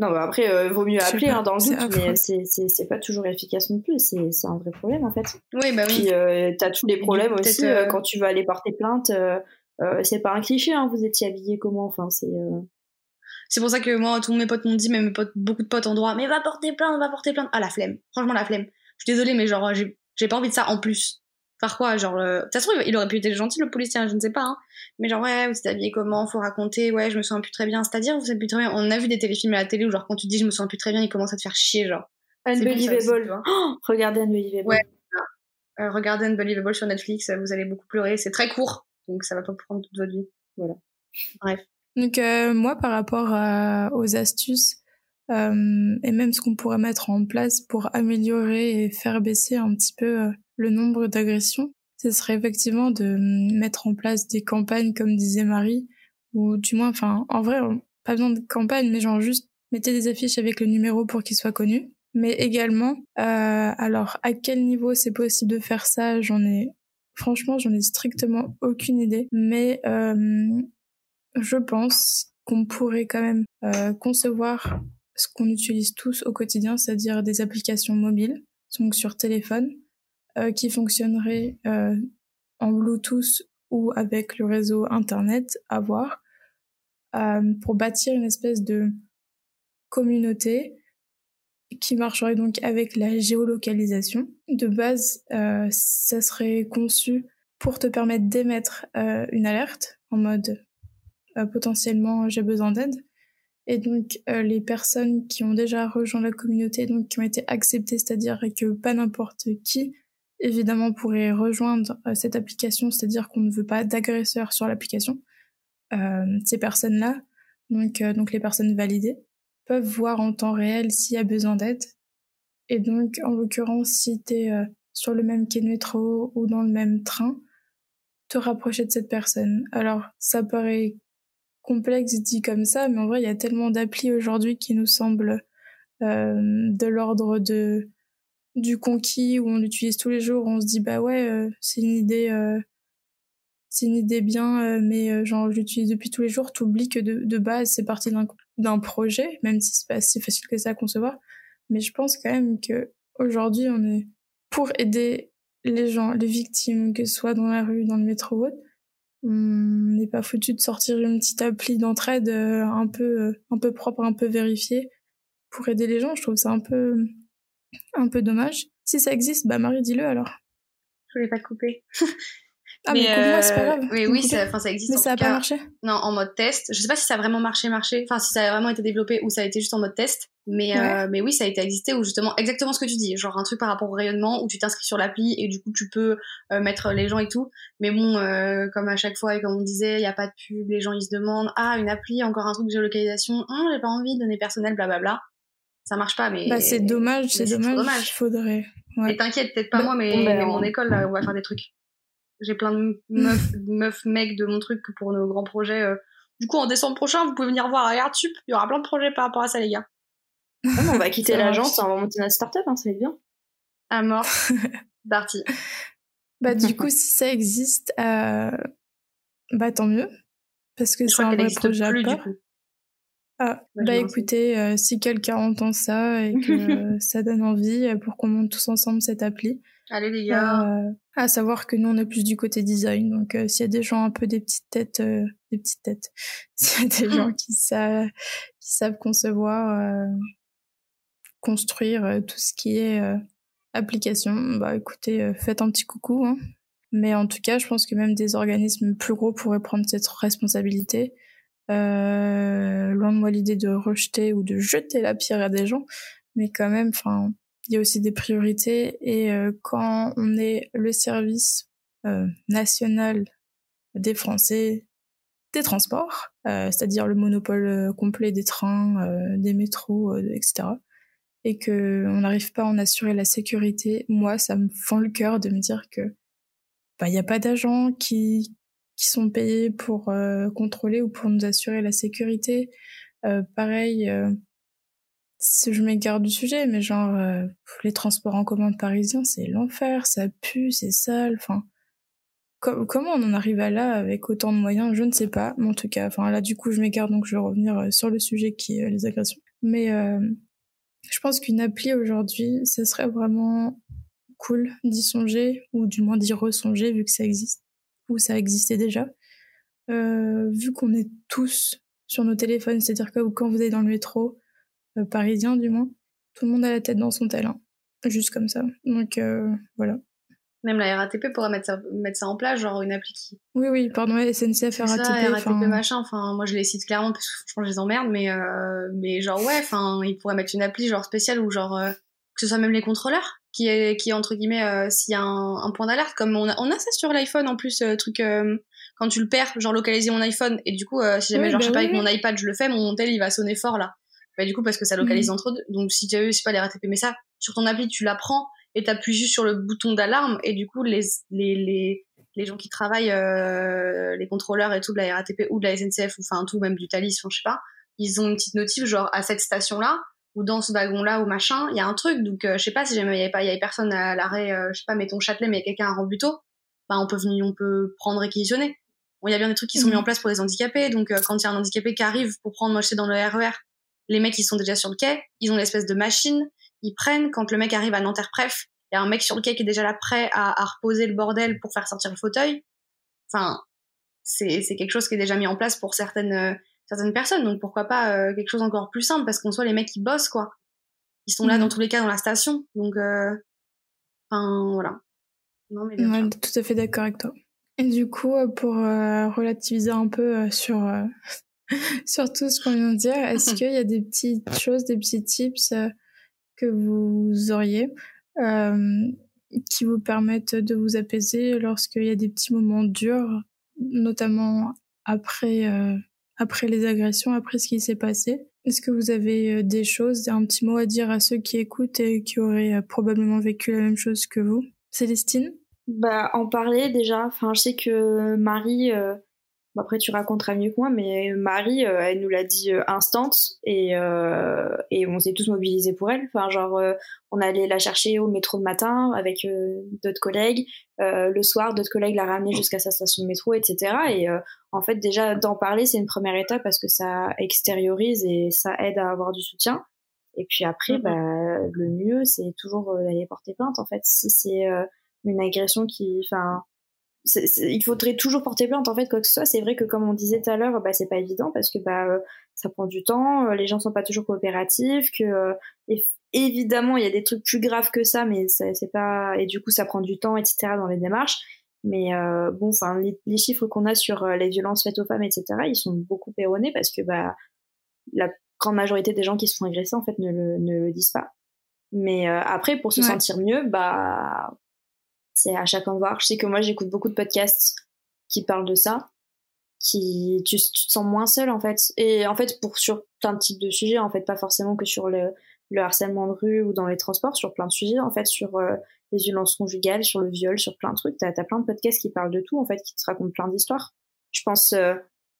Non, bah après, euh, vaut mieux appeler hein, dans le doute, mais c'est pas toujours efficace non plus. C'est un vrai problème en fait. Oui, bah oui. Puis euh, t'as tous les problèmes aussi euh, quand tu vas aller porter plainte. c'est pas un cliché, hein, vous étiez habillé comment Enfin, c'est. C'est pour ça que moi, tous mes potes m'ont dit, même mes potes, beaucoup de potes en droit, mais va porter plainte, va porter plainte. Ah, la flemme. Franchement, la flemme. Je suis désolée, mais genre, j'ai pas envie de ça en plus faire quoi genre euh... ça se trouve il aurait pu être gentil le policier je ne sais pas hein. mais genre ouais vous êtes habillé comment faut raconter ouais je me sens plus très bien. C'est à dire vous êtes plus très bien. On a vu des téléfilms à la télé où genre quand tu dis je me sens plus très bien il commence à te faire chier genre. Unbelievable. Oh, regardez Unbelievable. Ouais euh, regardez Unbelievable sur Netflix vous allez beaucoup pleurer. C'est très court donc ça va pas prendre toute votre vie. Voilà. Bref. Donc euh, moi par rapport à, aux astuces euh, et même ce qu'on pourrait mettre en place pour améliorer et faire baisser un petit peu euh, le nombre d'agressions, ce serait effectivement de mettre en place des campagnes, comme disait Marie, ou du moins, enfin, en vrai, pas besoin de campagne, mais genre juste mettez des affiches avec le numéro pour qu'il soit connu. Mais également, euh, alors à quel niveau c'est possible de faire ça, j'en ai, franchement, j'en ai strictement aucune idée. Mais euh, je pense qu'on pourrait quand même euh, concevoir ce qu'on utilise tous au quotidien, c'est-à-dire des applications mobiles, donc sur téléphone, qui fonctionneraient euh, en Bluetooth ou avec le réseau Internet à voir euh, pour bâtir une espèce de communauté qui marcherait donc avec la géolocalisation. De base, euh, ça serait conçu pour te permettre d'émettre euh, une alerte en mode euh, potentiellement j'ai besoin d'aide. Et donc euh, les personnes qui ont déjà rejoint la communauté, donc qui ont été acceptées, c'est-à-dire que pas n'importe qui, évidemment, pourrait rejoindre euh, cette application, c'est-à-dire qu'on ne veut pas d'agresseurs sur l'application. ces personnes-là, donc, donc les personnes validées, peuvent voir en temps réel s'il y a besoin d'aide. Et donc, en l'occurrence, si tu es sur le même quai de métro ou dans le même train, te rapprocher de cette personne. Alors, ça paraît complexe dit comme ça, mais en vrai, il y a tellement d'applis aujourd'hui qui nous semblent euh, de l'ordre de du conquis où on l'utilise tous les jours, on se dit bah ouais, euh, c'est une idée euh, c'est une idée bien, euh, mais euh, genre je l'utilise depuis tous les jours, t'oublies que de, de base c'est parti d'un projet, même si c'est pas si facile que ça à concevoir. Mais je pense quand même que aujourd'hui on est pour aider les gens, les victimes, que ce soit dans la rue, dans le métro ou autre, on n'est pas foutu de sortir une petite appli d'entraide euh, un peu un peu propre, un peu vérifiée pour aider les gens. Je trouve ça un peu un peu dommage. Si ça existe, bah Marie, dis-le alors. Je voulais pas te couper. Ah mais, mais moi c'est pas grave. Oui, oui, ça, ça existe. Mais en ça a pas marché. Non, en mode test. Je sais pas si ça a vraiment marché, marché. Enfin, si ça a vraiment été développé ou ça a été juste en mode test. Mais, Ouais. euh, mais oui, ça a été existé ou justement exactement ce que tu dis. Genre un truc par rapport au rayonnement où tu t'inscris sur l'appli et du coup tu peux euh, mettre les gens et tout. Mais bon, euh, comme à chaque fois et comme on disait, il y a pas de pub, les gens ils se demandent ah une appli, encore un truc de géolocalisation. Hum, j'ai pas envie de donner personnel, blablabla. Ça marche pas, mais. Bah c'est dommage, c'est dommage. dommage. Faudrait. Ouais. Et t'inquiète, peut-être pas Bah, moi, mais, bon, bah, mais on- mon école, là, on va faire des trucs. J'ai plein de meufs, meufs, mecs de mon truc pour nos grands projets. euh. Du coup, en décembre prochain, vous pouvez venir voir à Sup. Il y aura plein de projets par rapport à ça, les gars. On va quitter l'agence, on va monter notre start-up, hein, ça va être bien. À mort. Darty. Bah du coup si ça existe, euh... bah tant mieux parce que Je c'est un vrai existe projet à plus, du coup. Ah, Bah, bah écoutez, euh, si quelqu'un entend ça et que ça donne envie euh, pour qu'on monte tous ensemble cette appli, Allez, les gars. euh, à savoir que nous on est plus du côté design, donc euh, s'il y a des gens un peu des petites têtes, euh, des petites têtes, s'il y a des gens qui savent, qui savent concevoir, euh, construire euh, tout ce qui est euh, application, bah écoutez, euh, faites un petit coucou. Hein. Mais en tout cas, je pense que même des organismes plus gros pourraient prendre cette responsabilité. Euh, loin de moi l'idée de rejeter ou de jeter la pierre à des gens, mais quand même, enfin, il y a aussi des priorités et euh, quand on est le service euh, national des Français des transports, euh, c'est-à-dire le monopole euh, complet des trains, des métros, etc., et que on n'arrive pas à en assurer la sécurité, moi, ça me fend le cœur de me dire que bah, il n'y a pas d'agents qui qui sont payés pour euh, contrôler ou pour nous assurer la sécurité. Euh, pareil, euh, je m'égare du sujet, mais genre euh, les transports en commun parisiens, c'est l'enfer, ça pue, c'est sale. Enfin, com- comment on en arrive à là avec autant de moyens Je ne sais pas. Mais en tout cas, enfin là, du coup, je m'égare, donc je vais revenir euh, sur le sujet qui est euh, les agressions. Mais je pense qu'une appli aujourd'hui, ce serait vraiment cool d'y songer, ou du moins d'y ressonger vu que ça existe, ou ça existait déjà. Euh, vu qu'on est tous sur nos téléphones, c'est-à-dire que quand vous êtes dans le métro, euh, parisien du moins, tout le monde a la tête dans son tel, hein. juste comme ça. Donc euh, voilà. Même la RATP pourrait mettre ça, mettre ça en place, genre une appli qui. Oui, oui, pardon, SNCF, RATP, ça, RATP, enfin, machin. Enfin, moi, je les cite clairement parce que franchement, je les emmerde, mais, mais genre, ouais, enfin, ils pourraient mettre une appli, genre, spéciale ou genre, que ce soit même les contrôleurs, qui est, qui est entre guillemets, euh, s'il y a un, un point d'alerte, comme on a, on a ça sur l'iPhone en plus, euh, truc, euh, quand tu le perds, genre, localiser mon iPhone, et du coup, euh, si jamais, Oui, genre, je sais bah pas, oui, avec mon iPad, je le fais, mon tel, il va sonner fort, là. Bah, du coup, parce que ça localise Mhm. entre deux. Donc, si tu as eu, je sais pas, les RATP, mais ça, sur ton appli, tu la prends, et t'appuies juste sur le bouton d'alarme, et du coup, les, les, les, les gens qui travaillent, euh, les contrôleurs et tout de la RATP ou de la SNCF, ou enfin tout, même du Thalys, enfin, je sais pas, ils ont une petite notif, genre à cette station-là, ou dans ce wagon-là, ou machin, il y a un truc, donc euh, je sais pas, si jamais il y avait pas, il y avait personne à l'arrêt, euh, je sais pas, mettons Châtelet, mais il y a quelqu'un à Rambuteau, bah on peut venir, on peut prendre réquisitionner. Bon, il y a bien des trucs qui sont Mhm. mis en place pour les handicapés, donc euh, quand il y a un handicapé qui arrive pour prendre, moi je sais dans le RER, les mecs ils sont déjà sur le quai, ils ont l'espèce de machine, ils prennent, quand le mec arrive à Nanterre Pref, il y a un mec sur le quai qui est déjà là prêt à, à reposer le bordel pour faire sortir le fauteuil. enfin, c'est c'est quelque chose qui est déjà mis en place pour certaines certaines personnes. Donc pourquoi pas quelque chose encore plus simple parce qu'on soit les mecs qui bossent quoi. Ils sont là dans tous les cas dans la station. Donc enfin voilà. Non mais tout à fait d'accord avec toi. Et du coup, pour relativiser un peu sur sur tout ce qu'on vient de dire, est-ce qu'il y a des petites choses, des petits tips que vous auriez euh, qui vous permettent de vous apaiser lorsqu'il y a des petits moments durs, notamment après, euh, après les agressions, après ce qui s'est passé. Est-ce que vous avez euh, des choses, un petit mot à dire à ceux qui écoutent et qui auraient probablement vécu la même chose que vous? Célestine? Bah, en parler déjà. Enfin, je sais que Marie, après, tu raconteras mieux que moi, mais Marie, euh, elle nous l'a dit euh, instant et, euh, et on s'est tous mobilisés pour elle. Enfin, genre, on allait la chercher au métro le matin avec d'autres collègues. le soir, d'autres collègues la ramenaient jusqu'à sa station de métro, etc. Et en fait, déjà, d'en parler, c'est une première étape parce que ça extériorise et ça aide à avoir du soutien. Et puis après, mm-hmm. bah, le mieux, c'est toujours d'aller porter plainte. En fait, si c'est une agression qui, enfin, il faudrait toujours porter plainte en fait quoi que ce soit. C'est vrai que comme on disait tout à l'heure bah c'est pas évident parce que bah euh, ça prend du temps euh, les gens sont pas toujours coopératifs que euh, évidemment il y a des trucs plus graves que ça mais c'est pas et du coup ça prend du temps etc dans les démarches. Mais bon enfin les, chiffres qu'on a sur les violences faites aux femmes etc ils sont beaucoup erronés parce que bah la grande majorité des gens qui se font agresser en fait ne le, ne le disent pas. Mais après pour se sentir mieux bah c'est à chacun de voir. Je sais que moi, j'écoute beaucoup de podcasts qui parlent de ça, qui tu, tu, te sens moins seul en fait. Et en fait, pour sur plein de types de sujets, en fait, pas forcément que sur le, le harcèlement de rue ou dans les transports, sur plein de sujets, en fait, sur euh, les violences conjugales, sur le viol, sur plein de trucs. T'as as plein de podcasts qui parlent de tout, en fait, qui te racontent plein d'histoires. Je pense, euh,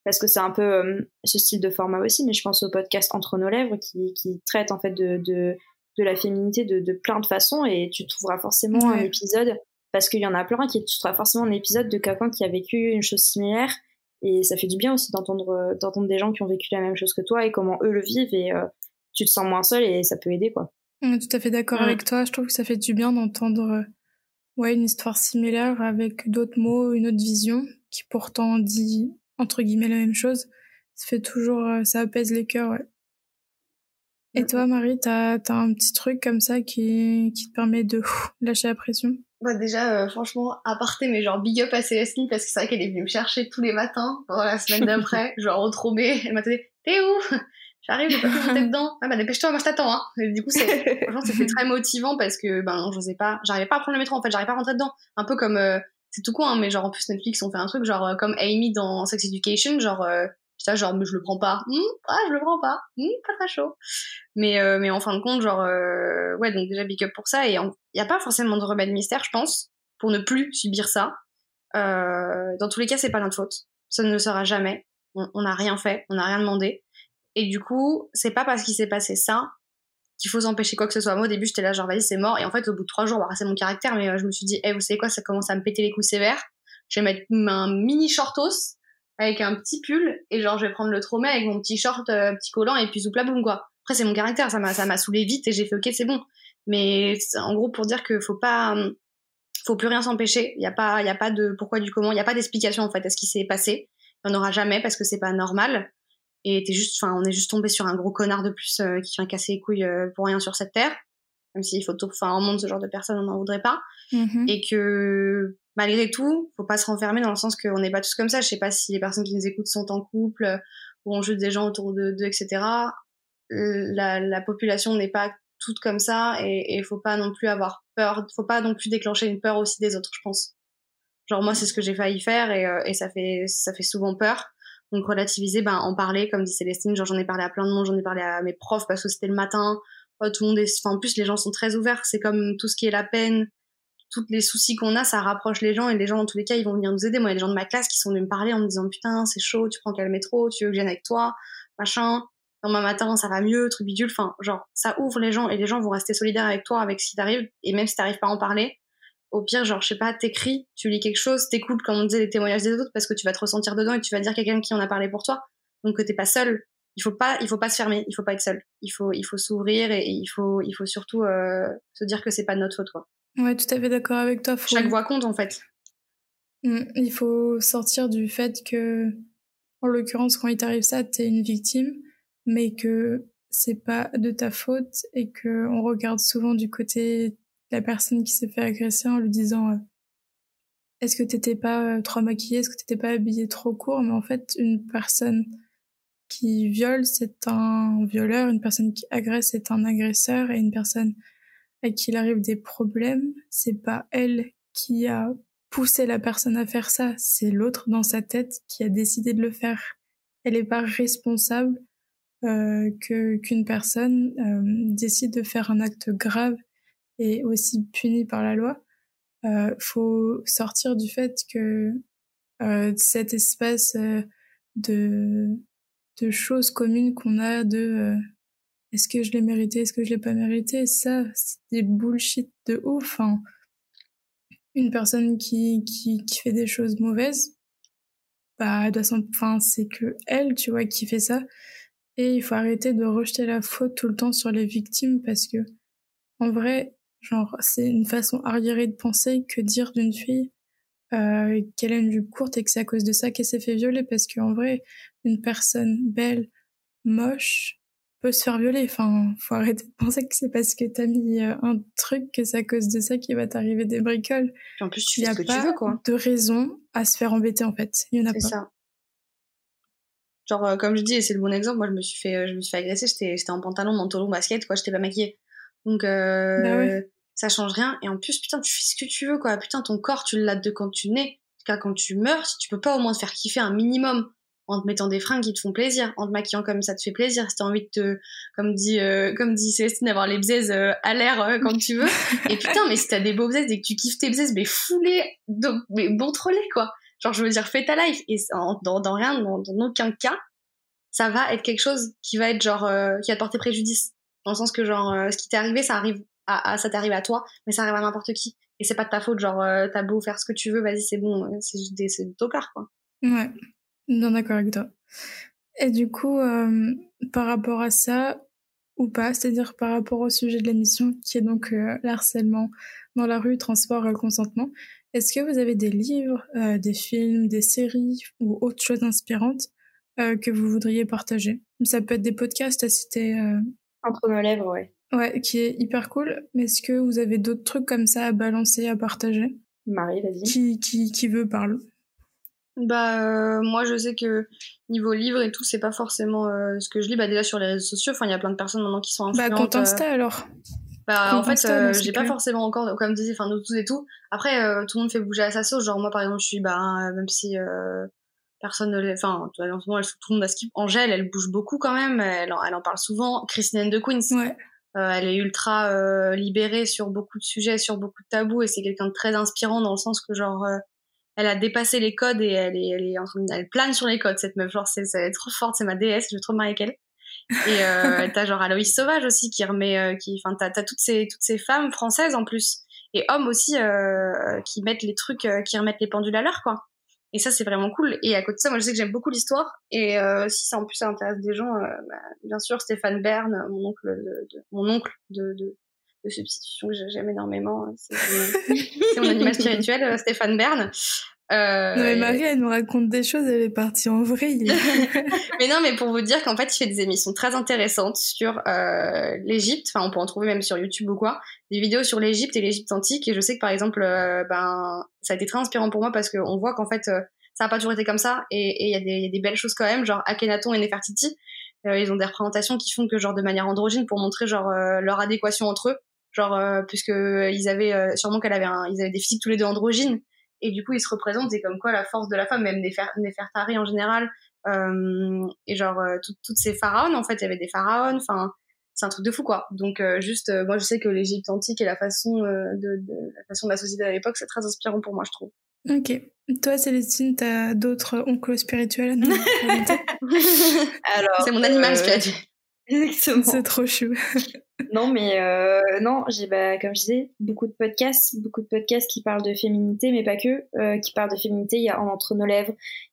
parce que c'est un peu euh, ce style de format aussi, mais je pense au podcast Entre nos lèvres qui, qui traite en fait de, de, de la féminité de, de plein de façons et tu trouveras forcément un épisode parce qu'il y en a plein qui tu forcément un épisode de quelqu'un qui a vécu une chose similaire et ça fait du bien aussi d'entendre euh, d'entendre des gens qui ont vécu la même chose que toi et comment eux le vivent et euh, tu te sens moins seul et ça peut aider quoi. On est tout à fait d'accord avec toi. Je trouve que ça fait du bien d'entendre euh, ouais une histoire similaire avec d'autres mots, une autre vision qui pourtant dit entre guillemets la même chose. Ça fait toujours ça apaise les cœurs. Ouais. Et toi Marie, t'as as un petit truc comme ça qui qui te permet de lâcher la pression? Bah déjà, euh, franchement, aparté, mais genre big up à Célestine parce que c'est vrai qu'elle est venue me chercher tous les matins pendant la semaine d'après, genre au tromé. Elle m'a dit T'es où? J'arrive, j'ai pas pu dedans. Ah bah dépêche-toi, moi je t'attends. Hein. du coup, c'est, franchement, c'était très motivant parce que ben, j'osais pas, j'arrivais pas à prendre le métro en fait, j'arrivais pas à rentrer dedans. Un peu comme, euh, c'est tout quoi, hein, mais genre en plus Netflix ont fait un truc genre euh, comme Amy dans Sex Education, genre genre je le prends pas. Hmm, ah je le prends pas. Hmm, pas très chaud. Mais euh, mais en fin de compte genre euh, ouais donc déjà big up pour ça. Et il y a pas forcément de remède mystère je pense pour ne plus subir ça. Euh, dans tous les cas c'est pas notre faute. Ça ne le sera jamais. On n'a rien fait. On n'a rien demandé. Et du coup c'est pas parce qu'il s'est passé ça qu'il faut s'empêcher quoi que ce soit. Moi au début j'étais là genre vas-y c'est mort. Et en fait au bout de trois jours c'est mon caractère. Mais je me suis dit eh vous savez quoi? Ça commence à me péter les couilles sévères. Je vais mettre un mini shortos avec un petit pull et genre je vais prendre le traumet avec mon petit short euh, petit collant et puis zoupla boum quoi. Après c'est mon caractère ça m'a ça m'a saoulé vite et j'ai fait ok c'est bon. Mais en gros pour dire que faut pas faut plus rien s'empêcher. Il y a pas il y a pas de pourquoi du comment il y a pas d'explication en fait à ce qui s'est passé. Il en aura jamais parce que c'est pas normal. Et t'es juste enfin on est juste tombé sur un gros connard de plus euh, qui vient casser les couilles euh, pour rien sur cette terre même s'il faut tout enfin en monde ce genre de personne on n'en voudrait pas mm-hmm. et que malgré tout, faut pas se renfermer dans le sens qu'on n'est pas tous comme ça. Je sais pas si les personnes qui nous écoutent sont en couple ou on joue des gens autour d'eux, etc. La, la population n'est pas toute comme ça et il faut pas non plus avoir peur. Faut pas non plus déclencher une peur aussi des autres, je pense. Genre moi, c'est ce que j'ai failli faire et, euh, et ça fait ça fait souvent peur. Donc relativiser, ben en parler, comme dit Célestine. Genre j'en ai parlé à plein de monde, j'en ai parlé à mes profs parce que c'était le matin. Le monde est, en plus les gens sont très ouverts. C'est comme tout ce qui est la peine, tous les soucis qu'on a, ça rapproche les gens et les gens, dans tous les cas, ils vont venir nous aider. Moi, il y a des gens de ma classe qui sont venus me parler en me disant putain, c'est chaud, tu prends quel métro, tu veux que je vienne avec toi, machin. Demain matin, ça va mieux, truc bidule. Enfin, genre, ça ouvre les gens et les gens vont rester solidaires avec toi, avec ce qui t'arrive. Et même si t'arrives pas à en parler, au pire, genre, je sais pas, t'écris, tu lis quelque chose, t'écoutes, comme on disait, les témoignages des autres parce que tu vas te ressentir dedans et tu vas dire quelqu'un qui en a parlé pour toi. Donc, que t'es pas seul. Il faut pas, il faut pas se fermer, il faut pas être seul. Il faut, il faut s'ouvrir et, il faut, il faut surtout euh, se dire que c'est pas de notre faute, quoi. Ouais, tout à fait d'accord avec toi. Chaque voix compte en fait. Mm, il faut sortir du fait que, en l'occurrence, quand il t'arrive ça, t'es une victime, mais que c'est pas de ta faute et que on regarde souvent du côté de la personne qui s'est fait agresser en lui disant euh, est-ce que t'étais pas euh, trop maquillée, est-ce que t'étais pas habillée trop court, mais en fait une personne qui viole c'est un violeur, une personne qui agresse c'est un agresseur et une personne à qui il arrive des problèmes, c'est pas elle qui a poussé la personne à faire ça, c'est l'autre dans sa tête qui a décidé de le faire. Elle est pas responsable euh, que qu'une personne euh, décide de faire un acte grave et aussi puni par la loi, euh, faut sortir du fait que euh, cette espèce euh, de de choses communes qu'on a de est-ce que je l'ai mérité, est-ce que je l'ai pas mérité, ça c'est des bullshit de ouf. Hein. Une personne qui, qui qui fait des choses mauvaises, bah enfin c'est que elle, tu vois, qui fait ça et il faut arrêter de rejeter la faute tout le temps sur les victimes parce que, en vrai, genre, c'est une façon arriérée de penser que dire d'une fille euh, qu'elle a une jupe courte et que c'est à cause de ça qu'elle s'est fait violer parce qu'en vrai, une personne belle, moche, peut se faire violer. Enfin, faut arrêter de penser que c'est parce que t'as mis euh, un truc que c'est à cause de ça qu'il va t'arriver des bricoles. en plus, tu Il fais n'y ce a que tu pas veux, quoi. de raison à se faire embêter en fait. Il y en a pas. ça. Genre, euh, comme je dis, et c'est le bon exemple, moi je me suis fait, euh, je me suis fait agresser, j'étais, j'étais en pantalon, manteau basket, quoi, j'étais pas maquillée. Donc, euh, Bah ouais. Ça change rien. Et en plus, putain, tu fais ce que tu veux, quoi. Putain, ton corps, tu l'as de quand tu nais. Jusqu'à quand tu meurs, si tu peux pas au moins te faire kiffer un minimum en te mettant des fringues qui te font plaisir, en te maquillant comme ça te fait plaisir, si t'as envie de te, comme dit, euh, comme dit Célestine, avoir les bzaises euh, à l'air euh, quand tu veux. Et putain, mais si t'as des beaux bzaises et que tu kiffes tes bzaises, mais donc, mais bon trolley, quoi. Genre, je veux dire, fais ta life. Et en- dans, dans rien, dans, dans aucun cas, ça va être quelque chose qui va être genre, euh, qui va te porter préjudice. Dans le sens que genre, ce qui t'est arrivé, ça arrive à, à- ça t'arrive à toi, mais ça arrive à n'importe qui. Et c'est pas de ta faute, genre, euh, t'as beau faire ce que tu veux, vas-y, c'est bon, euh, c'est juste des, c'est des tocards, quoi. Ouais, non d'accord avec toi. Et du coup, euh, par rapport à ça, ou pas, c'est-à-dire par rapport au sujet de l'émission, qui est donc euh, l'harcèlement dans la rue, transport et le consentement, est-ce que vous avez des livres, euh, des films, des séries ou autres choses inspirantes euh, que vous voudriez partager? Ça peut être des podcasts à citer, euh, Entre nos lèvres, ouais. Ouais, qui est hyper cool, mais est-ce que vous avez d'autres trucs comme ça à balancer, à partager? Marie, vas-y. qui, qui, qui veut parle Bah, euh, moi, je sais que niveau livre et tout, c'est pas forcément euh, ce que je lis. Bah, déjà sur les réseaux sociaux, enfin, il y a plein de personnes maintenant qui sont Bah, influentes. compte euh, Insta alors Bah, Compte en fait, Insta, euh, j'ai pas clair. forcément encore, comme disait, enfin, nous tous et tout. Après, euh, tout le monde fait bouger à sa sauce. Genre, moi, par exemple, je suis, bah, euh, même si euh, personne ne l'est, enfin, tu vois, en ce moment, elle, tout le monde a skip. Angèle, elle bouge beaucoup quand même. Elle, en- elle en parle souvent. Christine and the Queens, Ouais. Euh, elle est ultra euh, libérée sur beaucoup de sujets, sur beaucoup de tabous, et c'est quelqu'un de très inspirant dans le sens que, genre, euh, elle a dépassé les codes et elle est, elle est en train de- elle plane sur les codes, cette meuf. Genre, c'est, c'est elle est trop forte, c'est ma déesse, je veux trop me marier avec elle. Et euh, t'as genre Aloïs Sauvage aussi qui remet, euh, qui, enfin t'as, t'as toutes ces toutes ces femmes françaises en plus et hommes aussi euh, qui mettent les trucs, euh, qui remettent les pendules à l'heure quoi. Et ça c'est vraiment cool. Et à côté de ça, moi je sais que j'aime beaucoup l'histoire et euh, si ça en plus ça intéresse des gens, euh, bah, bien sûr Stéphane Bern, mon oncle de, mon oncle de de substitution que j'aime énormément, c'est, c'est mon animal spirituel, euh, Stéphane Bern. Euh, Non mais Marie, elle nous raconte des choses, elle est partie en vrille. mais non, mais pour vous dire qu'en fait, il fait des émissions très intéressantes sur euh, l'Égypte. Enfin, on peut en trouver même sur YouTube ou quoi. Des vidéos sur l'Égypte et l'Égypte antique. Et je sais que par exemple, euh, ben, ça a été très inspirant pour moi parce qu'on voit qu'en fait, euh, ça n'a pas toujours été comme ça. Et il y, a des- il y a des belles choses quand même, genre Akhenaton et Nefertiti. Ils ont des représentations qui font que genre de manière androgyne pour montrer genre leur adéquation entre eux. Genre euh, puisque ils avaient euh, sûrement qu'elle avait un, ils avaient des physiques tous les deux androgynes. Et du coup ils se représentent et comme quoi la force de la femme même Néfertari en général. Euh, et genre euh, tout- toutes ces pharaons en fait il y avait des pharaons enfin c'est un truc de fou quoi. Donc euh, juste euh, moi je sais que l'Égypte antique et la façon euh, de, de la façon de la société à l'époque c'est très inspirant pour moi je trouve. Ok. Toi, Célestine, t'as d'autres oncles spirituels à nous présenter Alors, c'est mon animal euh, spirituel Exactement. C'est trop chou. Non, mais euh, non, j'ai bah, comme je disais, beaucoup de podcasts, beaucoup de podcasts qui parlent de féminité, mais pas que, euh, qui parlent de féminité. Il y a En entre nos lèvres,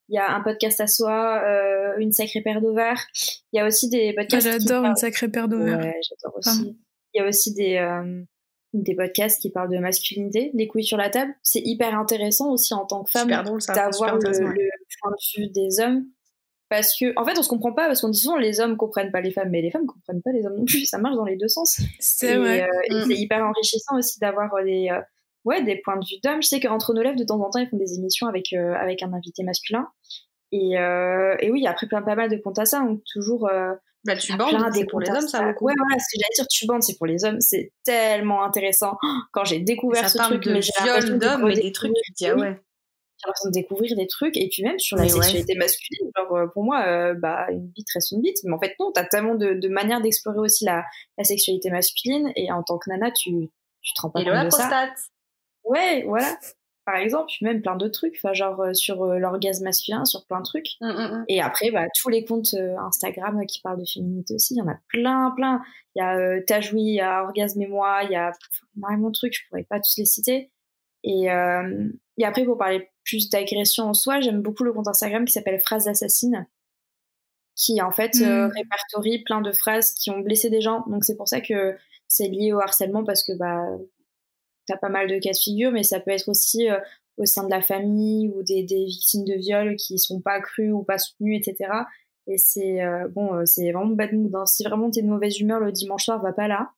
il y a un podcast à soi, euh, une sacrée paire d'ovaires. Il y a aussi des Ah, podcasts. qui J'adore parlent- une sacrée paire d'ovaires. Ouais, j'adore aussi. Il y a aussi des, euh, des podcasts qui parlent de masculinité, les couilles sur la table. C'est hyper intéressant aussi en tant que femme d'avoir le, le, point de vue des hommes. Parce que, en fait, on se comprend pas parce qu'on dit souvent les hommes comprennent pas les femmes, mais les femmes comprennent pas les hommes non plus. Ça marche dans les deux sens. C'est vrai. Euh, mm. c'est hyper enrichissant aussi d'avoir des, euh, ouais, des points de vue d'hommes. Je sais qu'entre nos lèvres, de temps en temps, ils font des émissions avec, euh, avec un invité masculin. Et, et oui, après plein pas mal de comptes à ça. Donc toujours, bah, tu bandes, c'est pour les hommes, ça Ouais, voilà, ce que j'allais dire, tu bandes, c'est pour les hommes. C'est tellement intéressant. Quand j'ai découvert ce truc, mais j'ai l'impression d'hommes et des trucs, tu dis, ah ouais. J'ai l'impression de découvrir des trucs, et puis même sur la sexualité masculine, genre, euh, pour moi, euh, bah, une bite reste une bite. Mais en fait, non, t'as tellement de, de manières d'explorer aussi la, la sexualité masculine, et en tant que nana, tu, tu te rends pas compte de ça. prostate. Ouais, voilà par exemple, même plein d'autres trucs, enfin, genre euh, sur euh, l'orgasme masculin, sur plein de trucs. Mmh, mmh, mmh. Et après, bah, tous les comptes Instagram qui parlent de féminité aussi, il y en a plein, plein. Il y a euh, Tajoui, il y a Orgasme et moi, il y a énormément de trucs, je pourrais pas tous les citer. Et, et après, pour parler plus d'agression en soi, j'aime beaucoup le compte Instagram qui s'appelle Phrases assassines, qui en fait répertorie plein de phrases qui ont blessé des gens. Donc c'est pour ça que c'est lié au harcèlement parce que bah t'as pas mal de cas de figure, mais ça peut être aussi euh, au sein de la famille ou des, des, victimes de viol qui sont pas crues ou pas soutenues, etc. Et c'est euh, bon, euh, c'est vraiment bad mood. Hein. Si vraiment t'es de mauvaise humeur le dimanche soir, va pas là.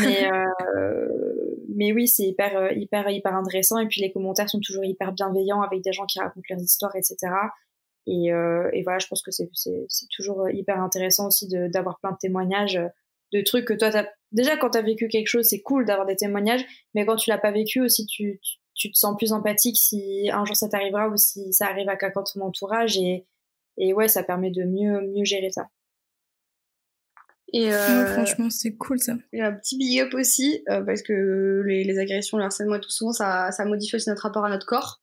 Mais mais oui, c'est hyper hyper hyper intéressant. Et puis les commentaires sont toujours hyper bienveillants avec des gens qui racontent leurs histoires, etc. Et, et voilà, je pense que c'est c'est toujours hyper intéressant aussi d'avoir plein de témoignages de trucs que toi t'as déjà quand t'as vécu quelque chose c'est cool d'avoir des témoignages mais quand tu l'as pas vécu aussi tu, tu, te sens plus empathique si un jour ça t'arrivera ou si ça arrive à quelqu'un de ton entourage et et ouais ça permet de mieux mieux gérer ça. Et euh, franchement c'est cool ça. et un petit big up aussi euh, parce que les, les agressions le harcèlement et tout souvent ça ça modifie aussi notre rapport à notre corps.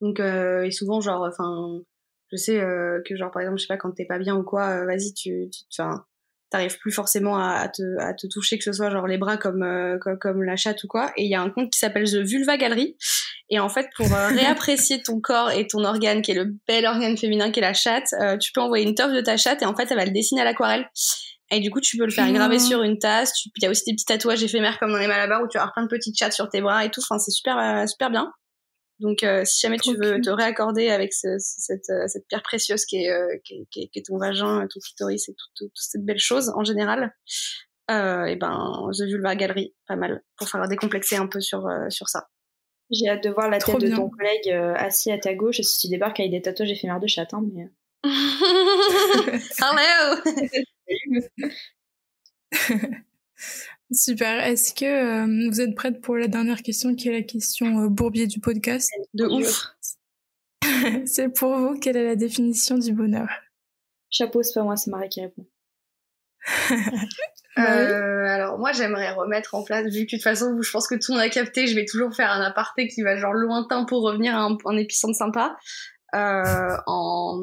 Donc euh, et souvent genre enfin je sais que genre par exemple je sais pas quand t'es pas bien ou quoi vas-y tu tu enfin t'arrives plus forcément à, te, à te toucher, que ce soit genre les bras comme, euh, comme, la chatte ou quoi. Et il y a un compte qui s'appelle The Vulva Gallery. Et en fait, pour euh, réapprécier ton corps et ton organe, qui est le bel organe féminin qui est la chatte, euh, tu peux envoyer une toffe de ta chatte et en fait, elle va le dessiner à l'aquarelle. Et du coup, tu peux le faire graver sur une tasse. Il y a aussi des petits tatouages éphémères comme dans les Malabar où tu as plein de petites chattes sur tes bras et tout. Enfin, c'est super, super bien. Donc, euh, si jamais tu veux te réaccorder avec ce, cette, euh, cette, pierre précieuse qui est, euh, qui, est, qui, est, ton vagin, ton clitoris et toutes tout, tout cette belle chose en général, euh, et ben, The Vulva Gallery, pas mal, pour faire décomplexer un peu sur, sur ça. J'ai hâte de voir la tête de ton collègue assis à ta gauche. Si tu débarques avec des tatouages éphémères de chatte, hein, mais... Hello Super. Est-ce que euh, vous êtes prête pour la dernière question qui est la question euh, bourbier du podcast? De ouf. c'est pour vous, quelle est la définition du bonheur? Chapeau, c'est pas moi, c'est Marie qui répond. euh, alors moi j'aimerais remettre en place, vu que de toute façon je pense que tout le monde a capté, je vais toujours faire un aparté qui va genre lointain pour revenir à un, un épicentre sympa. Euh, en,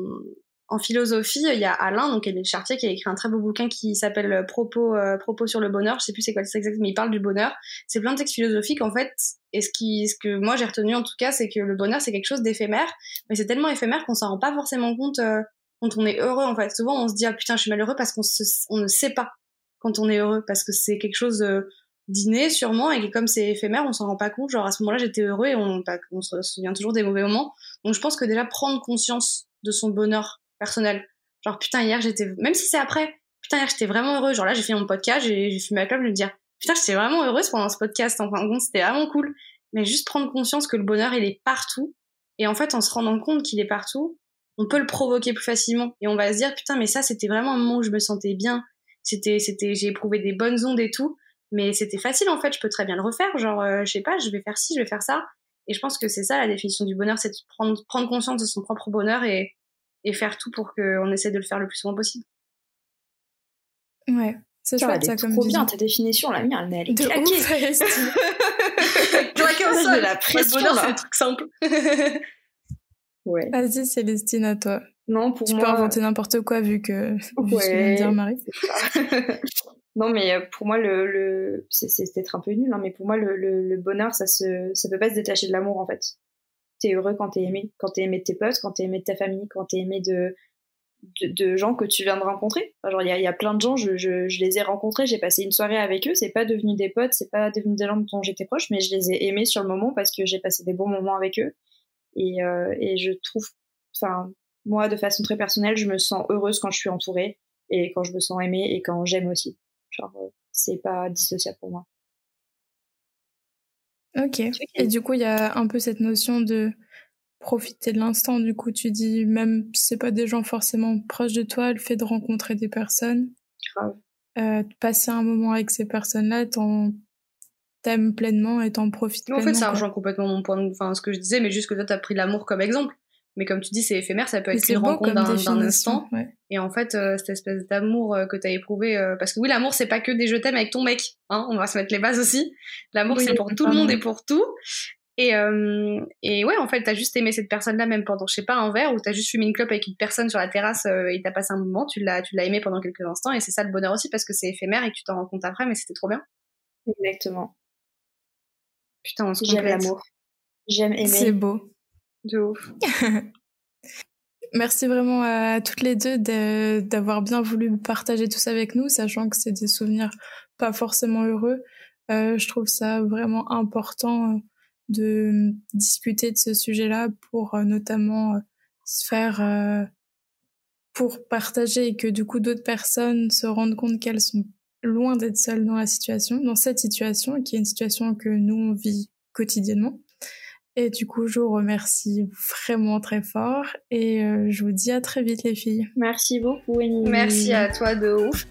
en philosophie, il y a Alain, donc est Chartier, qui a écrit un très beau bouquin qui s'appelle euh, Propos, euh, Propos sur le bonheur. Je sais plus c'est quoi le exact, mais il parle du bonheur. C'est plein de textes philosophiques en fait. Et ce qui, ce que moi j'ai retenu en tout cas, c'est que le bonheur c'est quelque chose d'éphémère, mais c'est tellement éphémère qu'on s'en rend pas forcément compte euh, quand on est heureux. En fait, souvent on se dit ah putain je suis malheureux parce qu'on on ne sait pas quand on est heureux parce que c'est quelque chose d'inné sûrement et comme c'est éphémère on s'en rend pas compte. Genre à ce moment-là j'étais heureux et on, bah, on se souvient toujours des mauvais moments. Donc je pense que déjà prendre conscience de son bonheur personnel. Genre, putain, hier, j'étais, même si c'est après, putain, hier, j'étais vraiment heureux. Genre là, j'ai fait mon podcast, j'ai, fumé ma club, je me dire, putain, j'étais vraiment heureuse pendant ce podcast. En fin de compte, c'était vraiment cool. Mais juste prendre conscience que le bonheur, il est partout. Et en fait, en se rendant compte qu'il est partout, on peut le provoquer plus facilement. Et on va se dire, putain, mais ça, c'était vraiment un moment où je me sentais bien. C'était, c'était, j'ai éprouvé des bonnes ondes et tout. Mais c'était facile, en fait, je peux très bien le refaire. Genre, euh, je sais pas, je vais faire ci, je vais faire ça. Et je pense que c'est ça la définition du bonheur, c'est de prendre, prendre conscience de son propre bonheur et, et faire tout pour qu'on essaie de le faire le plus souvent possible. Ouais, c'est chouette ça comme trop bien ta définition, la mienne, elle est de claquée. claquée au sol. la pression, c'est un truc simple. ouais. Vas-y, Célestine, à toi. Non, pour tu moi... peux inventer n'importe quoi vu que ouais, viens de dire Marie. non, mais euh, pour moi, le, le... c'est peut-être un peu nul, hein, mais pour moi, le, le, le bonheur, ça se, ça peut pas se détacher de l'amour en fait t'es heureux quand t'es aimé, quand t'es aimé de tes potes, quand t'es aimé de ta famille, quand t'es aimé de de, gens que tu viens de rencontrer. genre, il y a, plein de gens, je, je, je les ai rencontrés, j'ai passé une soirée avec eux. C'est pas devenu des potes, c'est pas devenu des gens dont j'étais proche, mais je les ai aimés sur le moment parce que j'ai passé des bons moments avec eux. Et, euh, et je trouve, enfin, moi, de façon très personnelle, je me sens heureuse quand je suis entourée et quand je me sens aimée et quand j'aime aussi. Genre, euh, c'est pas dissociable pour moi. Ok. Et du coup, il y a un peu cette notion de profiter de l'instant. Du coup, tu dis, même si c'est pas des gens forcément proches de toi, le fait de rencontrer des personnes, Grave. Euh, passer un moment avec ces personnes-là, t'en t'aimes pleinement et t'en profites pleinement. En fait, ça rejoint complètement mon point de... enfin, ce que je disais, mais juste que toi, t'as pris l'amour comme exemple. Mais comme tu dis, c'est éphémère, ça peut être une rencontre d'un instant. Et en fait, euh, cette espèce d'amour euh, que tu as éprouvé, euh, parce que oui, l'amour, c'est pas que des je t'aime avec ton mec. Hein, on va se mettre les bases aussi. L'amour, c'est pour tout le monde et pour tout. Et, et ouais, en fait, t'as juste aimé cette personne-là, même pendant, je sais pas, un verre, ou t'as juste fumé une clope avec une personne sur la terrasse et t'as passé un moment, tu l'as, tu l'as aimé pendant quelques instants. Et c'est ça le bonheur aussi, parce que c'est éphémère et que tu t'en rends compte après, mais c'était trop bien. Exactement. Putain, on se J'aime l'amour. J'aime aimer. C'est beau. De ouf. Merci vraiment à toutes les deux d'avoir bien voulu partager tout ça avec nous, sachant que c'est des souvenirs pas forcément heureux. Euh, je trouve ça vraiment important euh, de discuter de ce sujet-là pour euh, notamment se faire pour partager et que du coup d'autres personnes se rendent compte qu'elles sont loin d'être seules dans la situation, dans cette situation, qui est une situation que nous on vit quotidiennement. Et du coup, je vous remercie vraiment très fort et euh, je vous dis à très vite les filles. Merci beaucoup, Annie. Merci à toi de ouf.